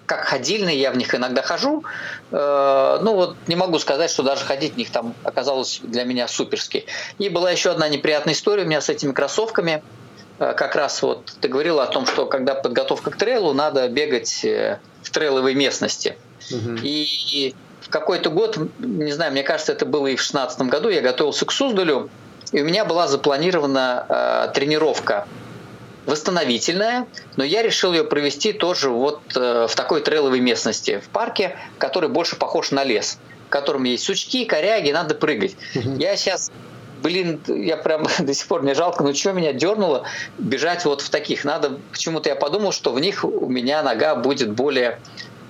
как ходильные, я в них иногда хожу. Э, ну вот не могу сказать, что даже ходить в них там оказалось для меня суперски. И была еще одна неприятная история у меня с этими кроссовками. Э, как раз вот ты говорила о том, что когда подготовка к трейлу, надо бегать э, в трейловой местности. Угу. И в какой-то год, не знаю, мне кажется, это было и в 2016 году, я готовился к Суздалю, и у меня была запланирована э, тренировка восстановительная, но я решил ее провести тоже вот э, в такой трейловой местности, в парке, который больше похож на лес, в котором есть сучки, коряги, надо прыгать. Угу. Я сейчас блин, я прям *laughs* до сих пор мне жалко, но что меня дернуло бежать вот в таких. Надо, почему-то я подумал, что в них у меня нога будет более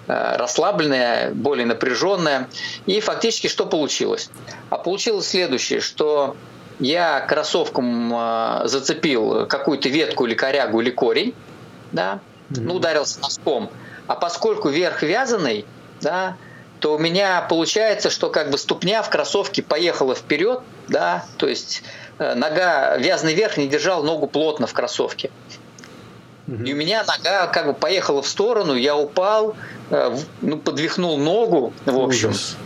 э, расслабленная, более напряженная. И фактически что получилось? А получилось следующее, что я кроссовком э, зацепил какую-то ветку или корягу или корень, да, mm-hmm. ну, ударился носком. А поскольку верх вязаный, да, то у меня получается, что как бы ступня в кроссовке поехала вперед, да, то есть э, нога, вязаный верх не держал ногу плотно в кроссовке. И у меня нога как бы поехала в сторону, я упал, э, ну, подвихнул ногу, в общем. Ужас.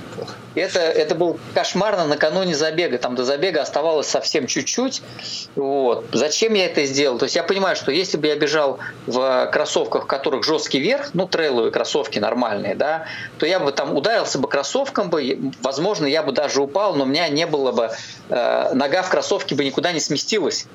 Это, это был кошмарно накануне забега. Там до забега оставалось совсем чуть-чуть. Вот. Зачем я это сделал? То есть я понимаю, что если бы я бежал в кроссовках, в которых жесткий верх, ну, трейловые кроссовки нормальные, да, то я бы там ударился бы кроссовком бы, возможно, я бы даже упал, но у меня не было бы, э, нога в кроссовке бы никуда не сместилась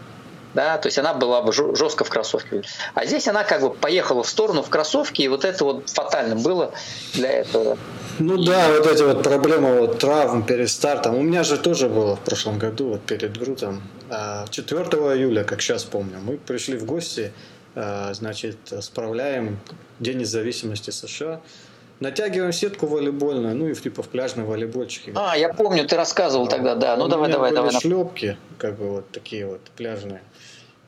да, то есть она была бы жестко в кроссовке. А здесь она как бы поехала в сторону в кроссовке, и вот это вот фатально было для этого. Ну и... да, вот эти вот проблемы вот, травм перед стартом. У меня же тоже было в прошлом году, вот перед Грутом. 4 а, июля, как сейчас помню, мы пришли в гости, а, значит, справляем День независимости США. Натягиваем сетку волейбольную, ну и типа в пляжный волейбольчик. А, я помню, ты рассказывал тогда, да. Ну давай, давай, давай. шлепки, как бы вот такие вот пляжные.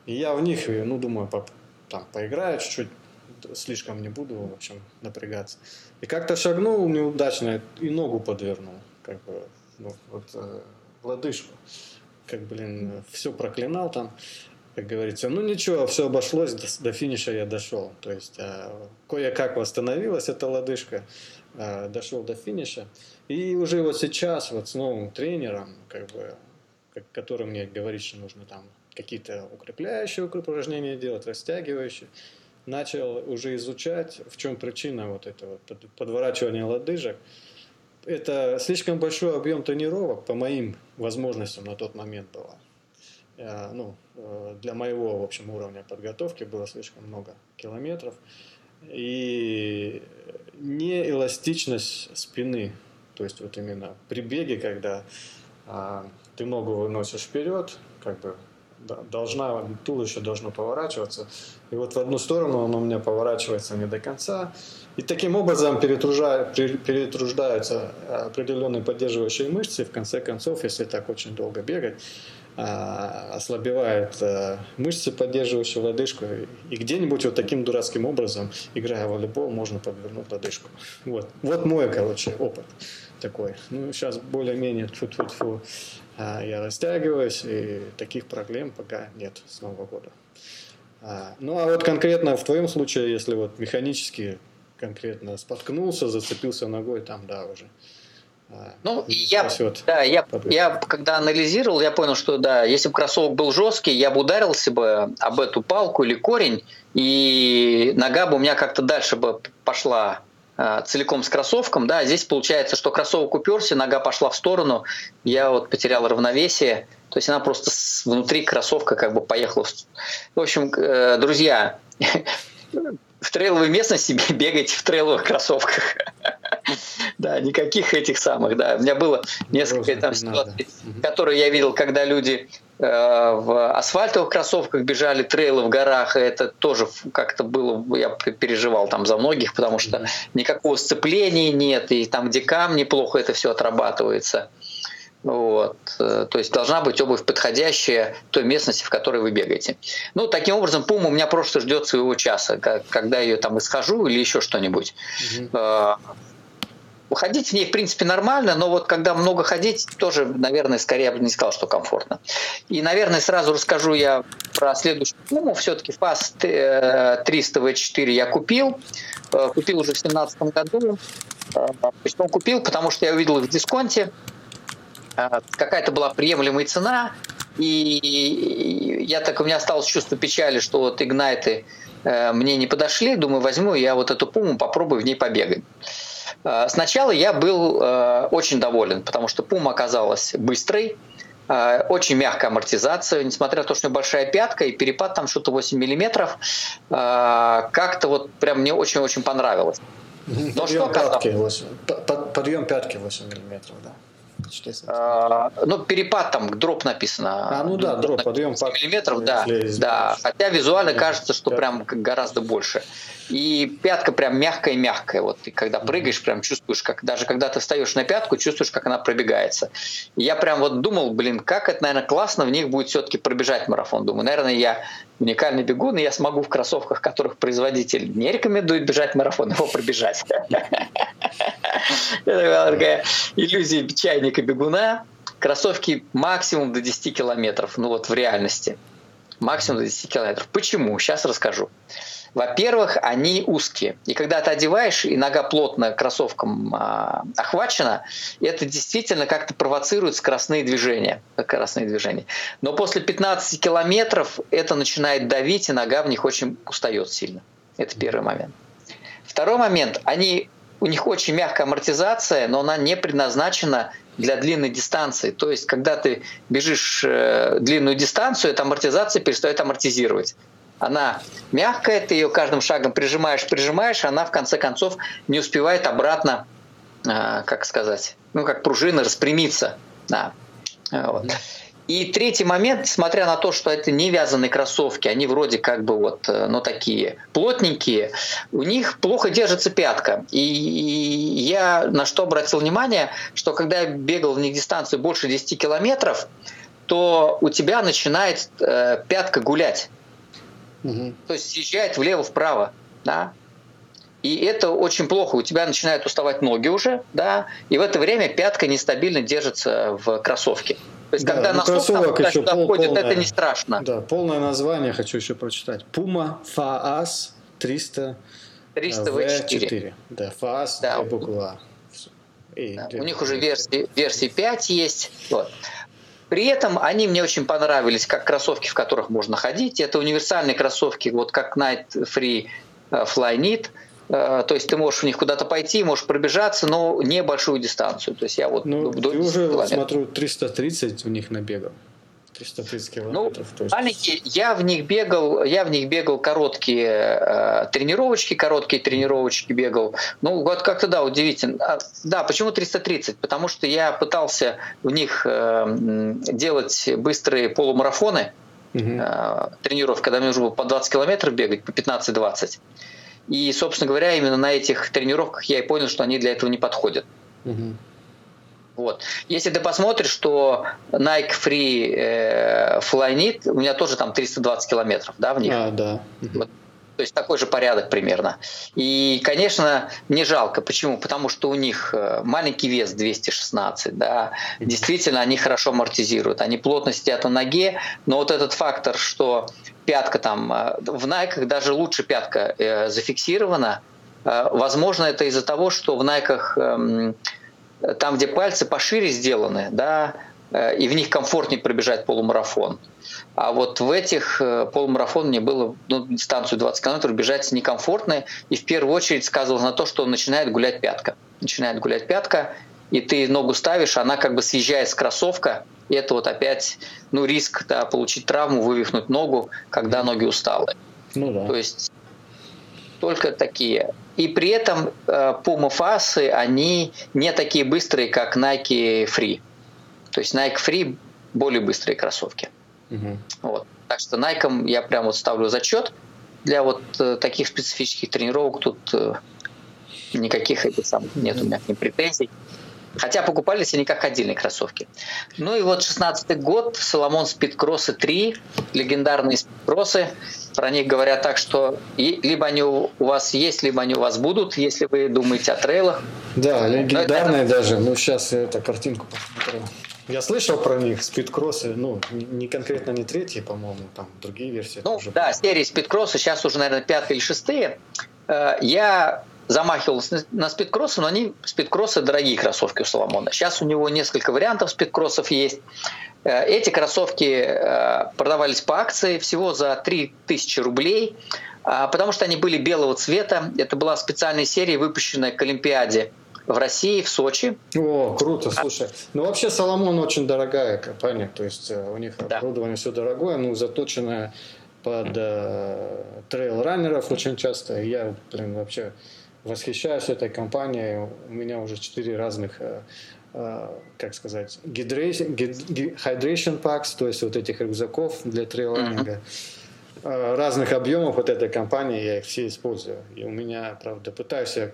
И я в них, ну думаю, по, там поиграю чуть-чуть, слишком не буду, в общем, напрягаться. И как-то шагнул неудачно и ногу подвернул, как бы, ну, вот э, лодыжку. Как, блин, все проклинал там, как говорится. Ну ничего, все обошлось, до, до финиша я дошел. То есть э, кое-как восстановилась эта лодыжка, э, дошел до финиша. И уже вот сейчас вот с новым тренером, как бы, который мне говорит, что нужно там какие-то укрепляющие упражнения делать, растягивающие начал уже изучать, в чем причина вот этого подворачивания лодыжек. Это слишком большой объем тренировок по моим возможностям на тот момент было. Э, ну, э, для моего, в общем, уровня подготовки было слишком много километров. И не эластичность спины, то есть вот именно при беге, когда а, ты ногу выносишь вперед, как бы должна, туловище должно поворачиваться. И вот в одну сторону оно у меня поворачивается не до конца. И таким образом перетруждаются определенные поддерживающие мышцы. И в конце концов, если так очень долго бегать, а, ослабевает а, мышцы, поддерживающие лодыжку. И где-нибудь вот таким дурацким образом, играя в волейбол, можно подвернуть лодыжку. Вот, вот мой, короче, опыт такой. Ну, сейчас более-менее тьфу-тьфу-тьфу а, я растягиваюсь, и таких проблем пока нет с Нового года. А, ну, а вот конкретно в твоем случае, если вот механически конкретно споткнулся, зацепился ногой, там, да, уже ну, я, да, я, я когда анализировал, я понял, что да, если бы кроссовок был жесткий, я бы ударился бы об эту палку или корень, и нога бы у меня как-то дальше бы пошла Э, целиком с кроссовком, да, здесь получается, что кроссовок уперся, нога пошла в сторону, я вот потерял равновесие, то есть она просто внутри кроссовка как бы поехала. В общем, э, друзья, *laughs* в трейловой местности *laughs* бегайте в трейловых кроссовках. *laughs* Да, никаких этих самых, да. У меня было несколько там ситуаций, которые я видел, когда люди Э, в асфальтовых кроссовках бежали трейлы в горах, и это тоже как-то было, я переживал там за многих, потому что никакого сцепления нет, и там, где камни, плохо это все отрабатывается. Вот. Э, то есть должна быть обувь подходящая той местности, в которой вы бегаете. Ну, таким образом, пума у меня просто ждет своего часа, когда я ее там исхожу или еще что-нибудь. Угу. Ходить в ней, в принципе, нормально, но вот когда много ходить, тоже, наверное, скорее бы не сказал, что комфортно. И, наверное, сразу расскажу я про следующую пуму. Все-таки FAS 300 V4 я купил. Э, купил уже в 2017 году. Почему купил? Потому что я увидел их в дисконте. А, какая-то была приемлемая цена, и я так, у меня осталось чувство печали, что вот игнайты э, мне не подошли, думаю, возьму я вот эту пуму, попробую в ней побегать. А, сначала я был э, очень доволен, потому что пума оказалась быстрой, э, очень мягкая амортизация, несмотря на то, что у нее большая пятка и перепад там что-то 8 миллиметров, как-то вот прям мне очень-очень понравилось. Но подъем, что пятки 8, подъем пятки 8 миллиметров, да. А, ну, перепад там, дроп написано. А, ну да, дроп, подъем миллиметров, да, да. Хотя визуально кажется, что прям гораздо больше. И пятка прям мягкая-мягкая. Вот ты когда прыгаешь, прям чувствуешь, как даже когда ты встаешь на пятку, чувствуешь, как она пробегается. И я прям вот думал, блин, как это, наверное, классно в них будет все-таки пробежать марафон. Думаю, наверное, я уникальный бегун, и я смогу в кроссовках, которых производитель не рекомендует бежать марафон, его пробежать. Это такая иллюзия чайника бегуна. Кроссовки максимум до 10 километров, ну вот в реальности. Максимум до 10 километров. Почему? Сейчас расскажу. Во-первых, они узкие. И когда ты одеваешь, и нога плотно кроссовком а, охвачена, это действительно как-то провоцирует скоростные движения. Скоростные движения. Но после 15 километров это начинает давить, и нога в них очень устает сильно. Это первый момент. Второй момент. Они, у них очень мягкая амортизация, но она не предназначена для длинной дистанции. То есть, когда ты бежишь э, длинную дистанцию, эта амортизация перестает амортизировать. Она мягкая, ты ее каждым шагом прижимаешь, прижимаешь, она в конце концов не успевает обратно, э, как сказать, ну как пружина распрямиться. Да. Вот. И третий момент, несмотря на то, что это не вязаные кроссовки, они вроде как бы вот, э, ну такие плотненькие, у них плохо держится пятка. И я на что обратил внимание, что когда я бегал в них дистанцию больше 10 километров, то у тебя начинает э, пятка гулять. Угу. То есть съезжает влево-вправо. Да? И это очень плохо. У тебя начинают уставать ноги уже, да, и в это время пятка нестабильно держится в кроссовке. То есть, да, когда ну, носок там туда-сюда пол, ходит, полное, это не страшно. Да, полное название хочу еще прочитать. Puma FAAS 300 300 V4. Да, FAAS, да. буква И, да. У них уже версии, версии 5 есть. Вот. При этом они мне очень понравились как кроссовки, в которых можно ходить. Это универсальные кроссовки, вот как Night Free э, Flyknit. Э, то есть ты можешь в них куда-то пойти, можешь пробежаться, но небольшую дистанцию. То есть я вот ну, до ты уже, километров. смотрю, 330 в них набегал. 330 километров. Ну, есть... маленькие, я в них бегал, я в них бегал короткие э, тренировочки, короткие тренировочки бегал. Ну, вот как-то да, удивительно. А, да, почему 330? Потому что я пытался в них э, делать быстрые полумарафоны, угу. э, тренировки, когда мне нужно было по 20 километров бегать, по 15-20. И, собственно говоря, именно на этих тренировках я и понял, что они для этого не подходят. Угу. Вот. Если ты посмотришь, что Nike Free э, Flyknit, у меня тоже там 320 километров, да, в них. А, да. Вот. То есть такой же порядок примерно. И, конечно, мне жалко. Почему? Потому что у них э, маленький вес 216, да. Действительно, они хорошо амортизируют. Они плотно сидят на ноге, но вот этот фактор, что пятка там, э, в Nike даже лучше пятка э, зафиксирована, э, возможно, это из-за того, что в Найках там, где пальцы пошире сделаны, да, э, и в них комфортнее пробежать полумарафон. А вот в этих э, полумарафон мне было ну, дистанцию 20 километров бежать некомфортно, и в первую очередь сказывалось на то, что начинает гулять пятка. Начинает гулять пятка, и ты ногу ставишь, она как бы съезжает с кроссовка, и это вот опять ну, риск да, получить травму, вывихнуть ногу, когда ноги усталые. Ну, да. То есть только такие. И при этом э, Puma фасы, они не такие быстрые, как Nike Free. То есть Nike Free более быстрые кроссовки. Угу. Вот. Так что Nike я прям вот ставлю зачет. Для вот э, таких специфических тренировок тут э, никаких этих самых нет у меня ни претензий. Хотя покупались они как отдельные кроссовки. Ну и вот 16 год, Соломон Спидкроссы 3, легендарные спидкроссы. Про них говорят так, что либо они у вас есть, либо они у вас будут, если вы думаете о трейлах. Да, легендарные это... даже. Ну, сейчас я эту картинку посмотрю. Я слышал про них, спидкроссы, ну, не конкретно не третьи, по-моему, там другие версии. Ну, уже да, серии спидкроссы, сейчас уже, наверное, пятые или шестые. Э, я замахивался на спидкроссы, но они спидкроссы дорогие кроссовки у Соломона. Сейчас у него несколько вариантов спидкроссов есть. Э, эти кроссовки э, продавались по акции всего за 3000 рублей, а, потому что они были белого цвета. Это была специальная серия, выпущенная к Олимпиаде в России, в Сочи. О, круто, слушай. Ну, вообще, Соломон очень дорогая компания, то есть э, у них да. оборудование все дорогое, ну, заточенное под э, трейл-раннеров очень часто. Я, блин, вообще восхищаюсь этой компанией. У меня уже четыре разных э, э, как сказать, hydration, hydration packs, то есть вот этих рюкзаков для трейлранинга. Mm-hmm. Разных объемов вот этой компании, я их все использую. И у меня, правда, пытаюсь я к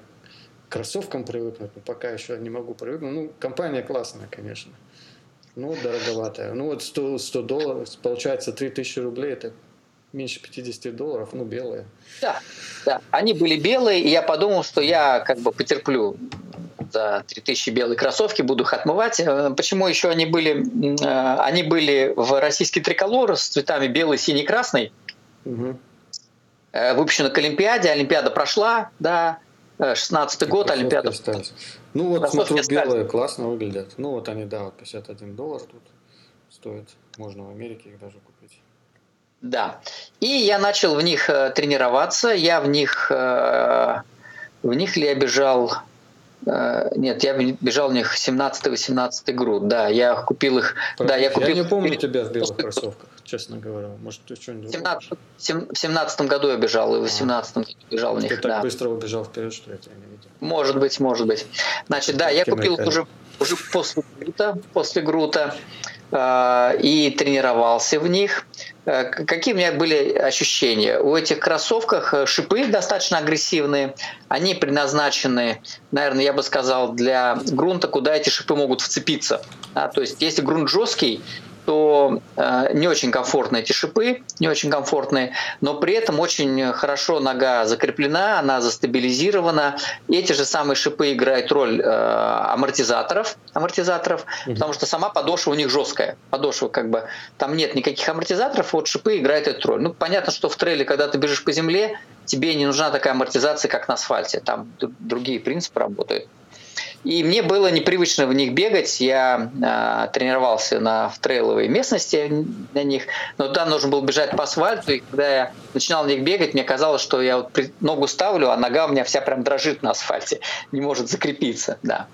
кроссовкам привыкнуть, но пока еще не могу привыкнуть. Ну, компания классная, конечно. Ну, дороговатая. Ну, вот 100, 100 долларов, получается 3000 рублей, это меньше 50 долларов, ну, белые. Да, да, они были белые, и я подумал, что я как бы потерплю за 3000 белые кроссовки, буду их отмывать. Э, почему еще они были? Э, они были в российский триколор с цветами белый, синий, красный. Угу. Выпущено к Олимпиаде. Олимпиада прошла, да. 16 год, Олимпиада. Остались. Ну вот смотрю, белые классно выглядят. Ну вот они, да, вот 51 доллар тут стоят. Можно в Америке их даже купить. Да. И я начал в них э, тренироваться. Я в них... Э, в них ли я бежал... Э, нет, я бежал в них 17-18 груд. Да, я купил их... Да, я, купил... я не помню тебя в белых кроссовках, честно говоря. Может, ты что-нибудь 17, В 17 году я бежал, и в 18 году бежал в них. Ты так да. быстро убежал вперед, что я тебя не видел. Может быть, может быть. Значит, да, я купил уже, уже после Грута, после Грута и тренировался в них. Э, какие у меня были ощущения? У этих кроссовках э, шипы достаточно агрессивные. Они предназначены, наверное, я бы сказал, для грунта, куда эти шипы могут вцепиться. Да, то есть, если грунт жесткий, то э, не очень комфортны эти шипы, не очень комфортные, но при этом очень хорошо нога закреплена, она застабилизирована. Эти же самые шипы играют роль э, амортизаторов, амортизаторов, mm потому что сама подошва у них жесткая. Подошва как бы там нет никаких амортизаторов, вот шипы играют эту роль. Ну понятно, что в трейле, когда ты бежишь по земле, тебе не нужна такая амортизация, как на асфальте. Там другие принципы работают. И мне было непривычно в них бегать. Я э, тренировался на, в трейловой местности на них, но там нужно было бежать по асфальту. И когда я начинал на них бегать, мне казалось, что я вот ногу ставлю, а нога у меня вся прям дрожит на асфальте, *laughs* не может закрепиться. Да.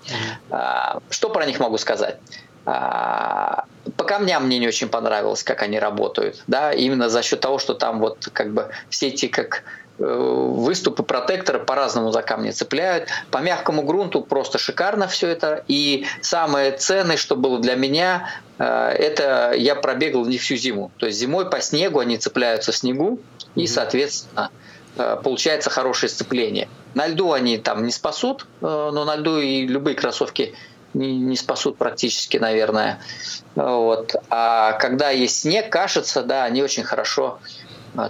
Mm-hmm. что про них могу сказать? А, по камням мне не очень понравилось, как они работают, да, именно за счет того, что там вот как бы все эти как Э, выступы протектора по-разному за камни цепляют. По мягкому грунту просто шикарно все это. И самое ценное, что было для меня, э, это я пробегал них всю зиму. То есть зимой по снегу они цепляются в снегу, и, соответственно, э, получается хорошее сцепление. На льду они там не спасут, но на льду и любые кроссовки не, не спасут практически, наверное. Вот. А когда есть снег, кашица, да, они очень хорошо а,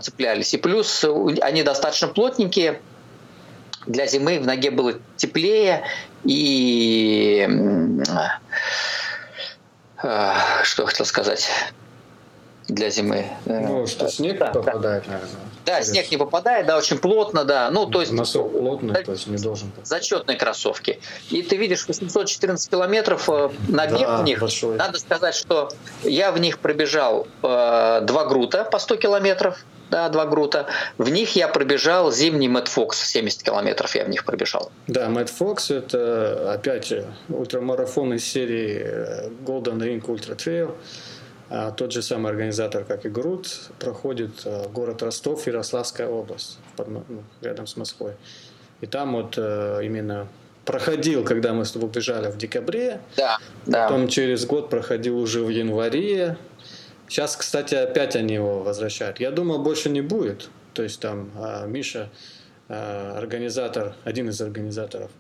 цеплялись. И плюс они достаточно плотненькие. Для зимы в ноге было теплее. И а, что хотел сказать для зимы. Ну, что снег да, попадает, да. наверное. Да, снег не попадает, да, очень плотно, да. Ну, то есть... Носок плотный, да, то есть не должен попадать. Зачетные кроссовки. И ты видишь 814 километров э, набег да, в них. Большой. Надо сказать, что я в них пробежал э, два грута по 100 километров да, два грута. В них я пробежал зимний Мэтт Фокс, 70 километров я в них пробежал. Да, Мэтт Фокс – это опять ультрамарафон из серии э, Golden Ring Ultra Trail. А тот же самый организатор, как и Грут, проходит э, город Ростов, Ярославская область, ну, рядом с Москвой. И там вот э, именно проходил, когда мы с тобой бежали в декабре, да, потом да. через год проходил уже в январе, Сейчас, кстати, опять они его возвращают. Я думаю, больше не будет. То есть там а, Миша, а, организатор, один из организаторов,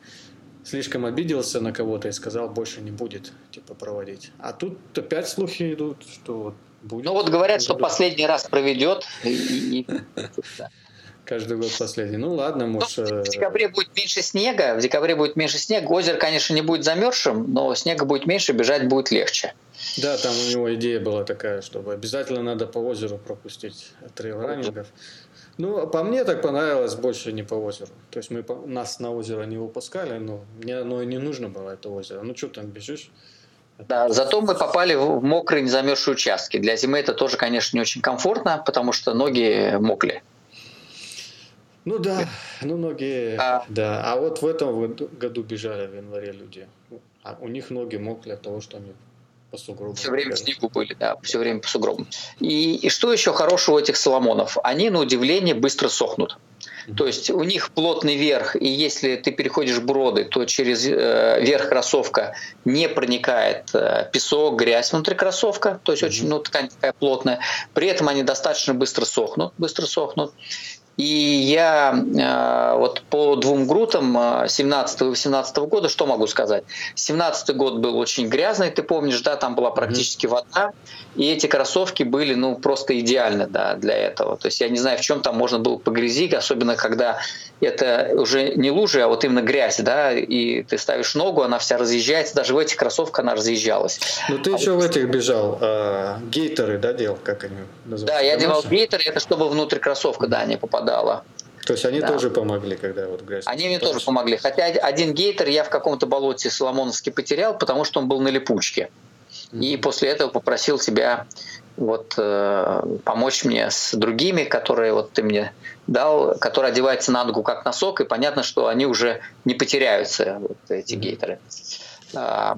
слишком обиделся на кого-то и сказал, больше не будет, типа, проводить. А тут опять слухи идут, что вот будет. Ну вот говорят, что последний раз проведет. И, и, Каждый год последний. Ну ладно, ну, может... в декабре будет меньше снега, в декабре будет меньше снега. Озеро, конечно, не будет замерзшим, но снега будет меньше, бежать будет легче. Да, там у него идея была такая, чтобы обязательно надо по озеру пропустить трейл-раннингов. Ну, а по мне так понравилось больше не по озеру. То есть мы нас на озеро не выпускали, но мне оно и не нужно было, это озеро. Ну, что там бежишь? Да, зато мы попали в мокрые, незамерзшие участки. Для зимы это тоже, конечно, не очень комфортно, потому что ноги мокли. Ну да, ну ноги, а, да. А вот в этом году бежали в январе люди. А у них ноги мокли от того, что они по сугробам. Все время в снегу были, да, все время по сугробам. И, и что еще хорошего у этих соломонов? Они, на удивление, быстро сохнут. То есть у них плотный верх, и если ты переходишь броды, то через э, верх кроссовка не проникает э, песок, грязь внутри кроссовка, то есть очень ну, ткань такая плотная. При этом они достаточно быстро сохнут, быстро сохнут. И я э, вот по двум грутам 17 и 18 года что могу сказать? 17 год был очень грязный, ты помнишь, да, там была практически вода, и эти кроссовки были, ну, просто идеальны, да, для этого. То есть я не знаю, в чем там можно было погрязить, особенно когда это уже не лужи, а вот именно грязь, да, и ты ставишь ногу, она вся разъезжается, даже в этих кроссовках она разъезжалась. Ну ты а еще вот... в этих бежал, э, гейтеры, да, делал, как они называются? Да, я делал гейтеры, это чтобы внутрь кроссовка, да, не попадало. То есть они да. тоже помогли, когда вот грязь. Они мне тоже помогли. Хотя один гейтер я в каком-то болоте Соломоновске потерял, потому что он был на липучке. Mm-hmm. И после этого попросил тебя вот э, помочь мне с другими, которые вот ты мне дал, которые одеваются на ногу как носок, и понятно, что они уже не потеряются, вот эти mm-hmm. гейтеры. А,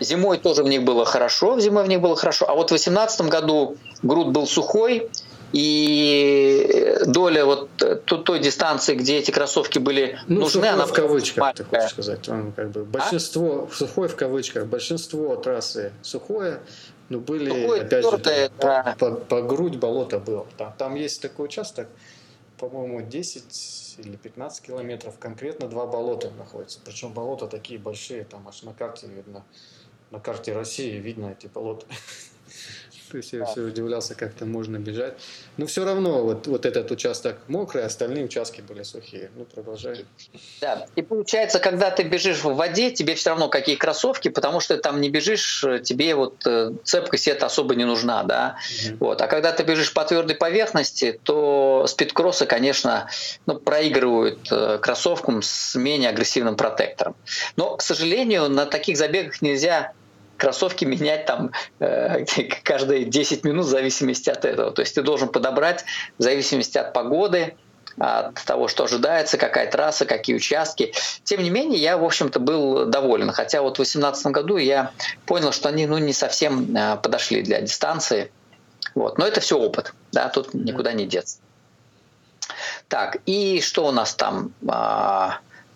зимой тоже в них было хорошо, зимой в них было хорошо, а вот в 2018 году груд был сухой, и доля вот той дистанции, где эти кроссовки были ну, нужны, она в кавычках, маленькая. ты хочешь сказать. Он как бы большинство, а? сухой в кавычках, большинство трассы сухое, но были, сухое, опять твердое, же, да. по, по, по грудь болото было. Там, там есть такой участок, по-моему, 10 или 15 километров, конкретно два болота находятся. Причем болота такие большие, там аж на карте видно, на карте России видно эти болота. То есть я да. все удивлялся, как там можно бежать. Но все равно вот, вот этот участок мокрый, остальные участки были сухие. Ну, продолжай. Да, и получается, когда ты бежишь в воде, тебе все равно какие кроссовки, потому что там не бежишь, тебе вот э, цепкость это особо не нужна, да. Угу. Вот. А когда ты бежишь по твердой поверхности, то спидкроссы, конечно, ну, проигрывают э, кроссовкам с менее агрессивным протектором. Но, к сожалению, на таких забегах нельзя кроссовки менять там э, *laughs* каждые 10 минут в зависимости от этого. То есть ты должен подобрать в зависимости от погоды, от того, что ожидается, какая трасса, какие участки. Тем не менее, я, в общем-то, был доволен. Хотя вот в 2018 году я понял, что они ну, не совсем э, подошли для дистанции. Вот. Но это все опыт, да, тут никуда не деться. Так, и что у нас там?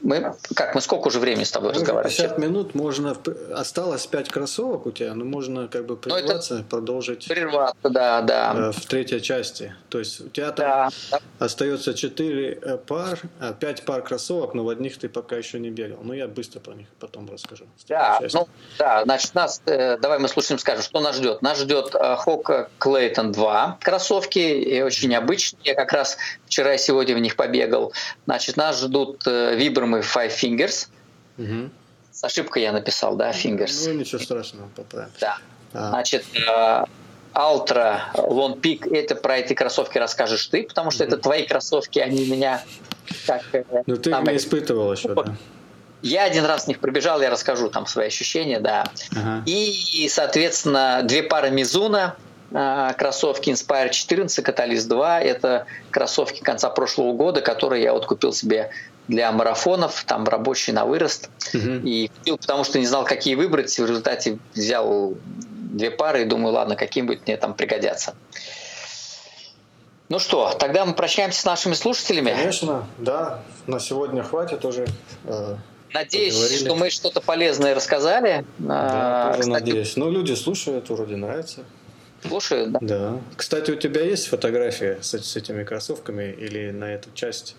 Мы, как, мы сколько уже времени с тобой мы разговариваем? 50 минут, можно, осталось 5 кроссовок у тебя, но можно как бы ну, прерваться, продолжить. Прерваться, да, да. Э, в третьей части. То есть у тебя там да. остается 4 э, пар, 5 а, пар кроссовок, но в одних ты пока еще не бегал. Но я быстро про них потом расскажу. Да, ну, да, значит, нас, э, давай мы слушаем, скажем, что нас ждет. Нас ждет Hoka Clayton 2 кроссовки, и очень необычные. Я как раз вчера и сегодня в них побегал. Значит, нас ждут Vibram мы Five Fingers. Угу. С ошибкой я написал, да, Fingers. Ну, ничего страшного, поправим. Да. А. Значит, э, Ultra Long Peak, это про эти кроссовки расскажешь ты, потому что mm это твои кроссовки, они меня как... Э, ну, ты их не испытывал еще, да? Я один раз в них пробежал, я расскажу там свои ощущения, да. Ага. И, соответственно, две пары Мизуна, э, кроссовки Inspire 14, Catalyst 2. Это кроссовки конца прошлого года, которые я вот купил себе для марафонов, там рабочий на вырост. Угу. И купил, потому что не знал, какие выбрать. В результате взял две пары и думаю, ладно, какие-нибудь мне там пригодятся. Ну что, тогда мы прощаемся с нашими слушателями. Конечно, да. На сегодня хватит уже. Э, надеюсь, поговорили. что мы что-то полезное рассказали. Да, а, тоже Кстати, надеюсь. Ну, люди слушают, вроде нравится. Слушают, да. Да. Кстати, у тебя есть фотография с, с этими кроссовками или на эту часть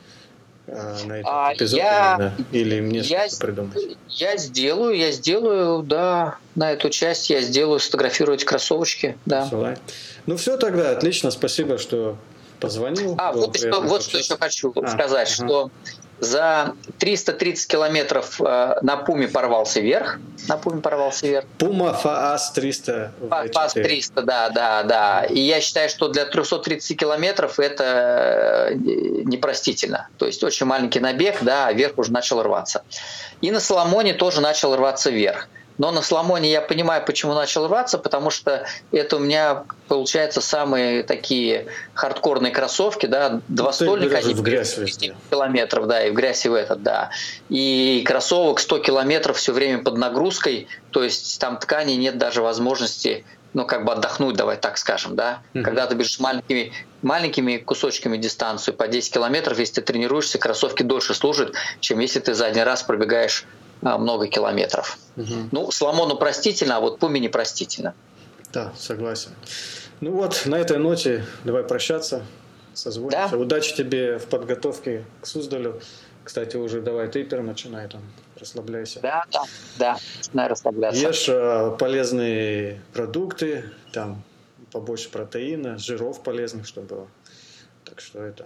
на этот а, эпизод я, именно? Или мне я, что придумать? Я сделаю, я сделаю, да, на эту часть я сделаю сфотографировать кроссовочки, да. Ну все тогда, отлично, спасибо, что позвонил. А, вот, что, вот что еще хочу а, сказать, ага. что за 330 километров э, на Пуме порвался вверх. На Пуме порвался вверх. Пума ФАС 300. ФАС 300, да, да, да. И я считаю, что для 330 километров это э, непростительно. То есть очень маленький набег, да, а вверх уже начал рваться. И на Соломоне тоже начал рваться вверх. Но на Сломоне я понимаю, почему начал рваться, потому что это у меня, получается, самые такие хардкорные кроссовки, да, два ну, стольника, они в грязь везде. километров, да, и в грязь и в этот, да. И кроссовок 100 километров все время под нагрузкой, то есть там ткани нет даже возможности ну, как бы отдохнуть, давай так скажем, да. Mm-hmm. Когда ты бежишь маленькими, маленькими кусочками дистанцию по 10 километров, если ты тренируешься, кроссовки дольше служат, чем если ты за один раз пробегаешь много километров. Угу. Ну, Соломону простительно, а вот Пуме непростительно. Да, согласен. Ну вот, на этой ноте давай прощаться. Созвонимся. Да. Удачи тебе в подготовке к Суздалю. Кстати, уже давай первый начинай там, расслабляйся. Да, да, да, начинай расслабляться. Ешь э, полезные продукты, там побольше протеина, жиров полезных, чтобы было. Так что это...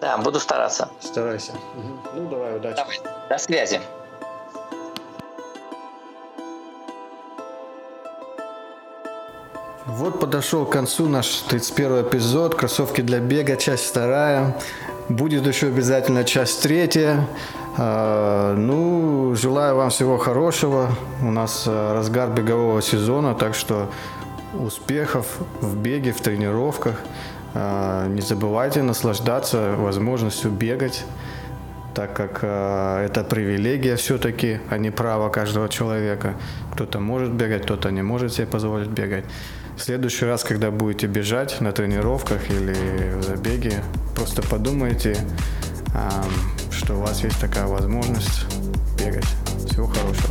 Да, буду стараться. Старайся. Угу. Ну, давай, удачи. Давай. До связи. Вот подошел к концу наш 31 эпизод. Кроссовки для бега, часть вторая. Будет еще обязательно часть третья. А, ну, желаю вам всего хорошего. У нас а, разгар бегового сезона, так что успехов в беге, в тренировках. А, не забывайте наслаждаться возможностью бегать, так как это привилегия все-таки, а не право каждого человека. Кто-то может бегать, кто-то не может себе позволить бегать. В следующий раз, когда будете бежать на тренировках или в забеге, просто подумайте, что у вас есть такая возможность бегать. Всего хорошего.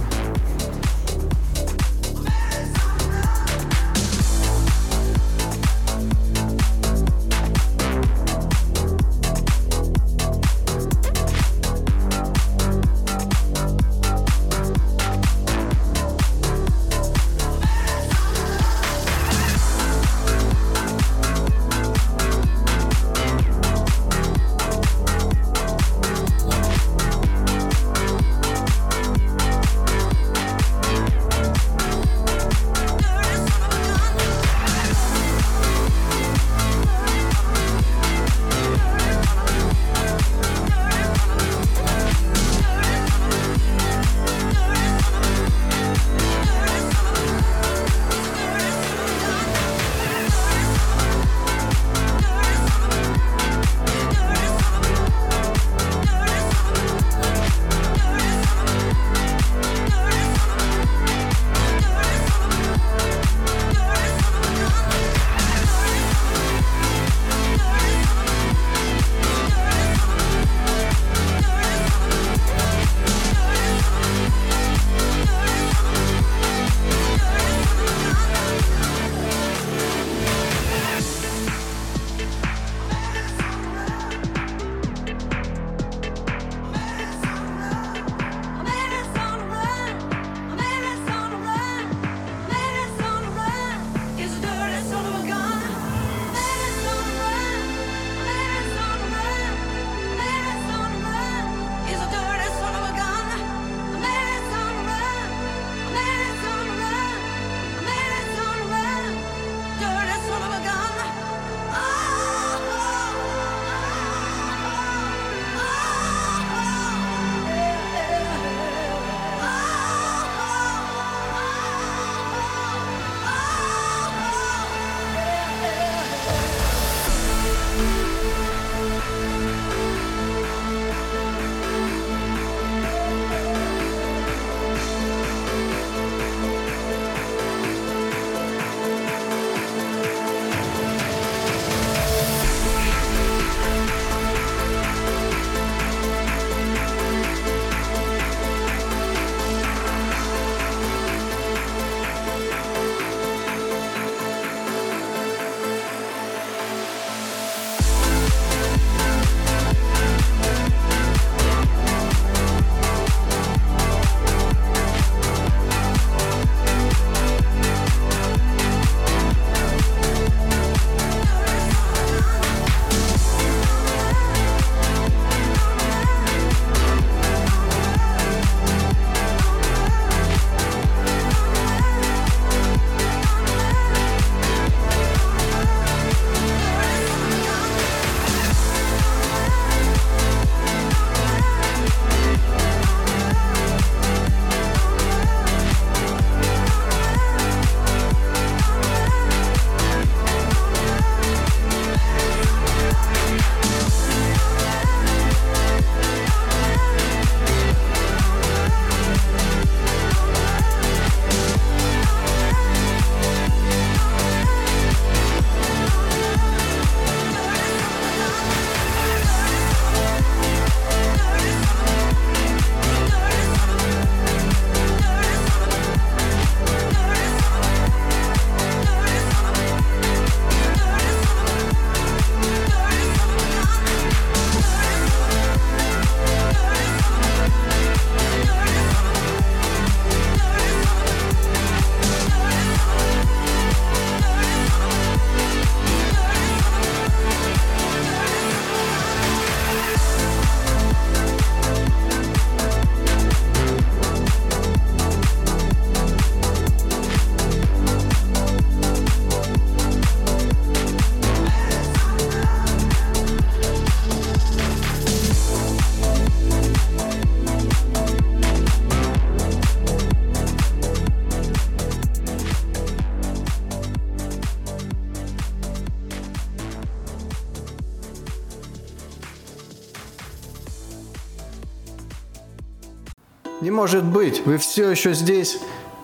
Может быть, вы все еще здесь?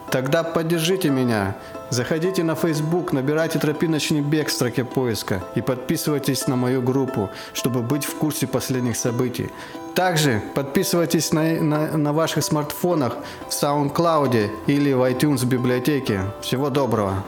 Тогда поддержите меня. Заходите на Facebook, набирайте «Тропиночный бег» в строке поиска и подписывайтесь на мою группу, чтобы быть в курсе последних событий. Также подписывайтесь на, на, на ваших смартфонах в SoundCloud или в iTunes библиотеке. Всего доброго!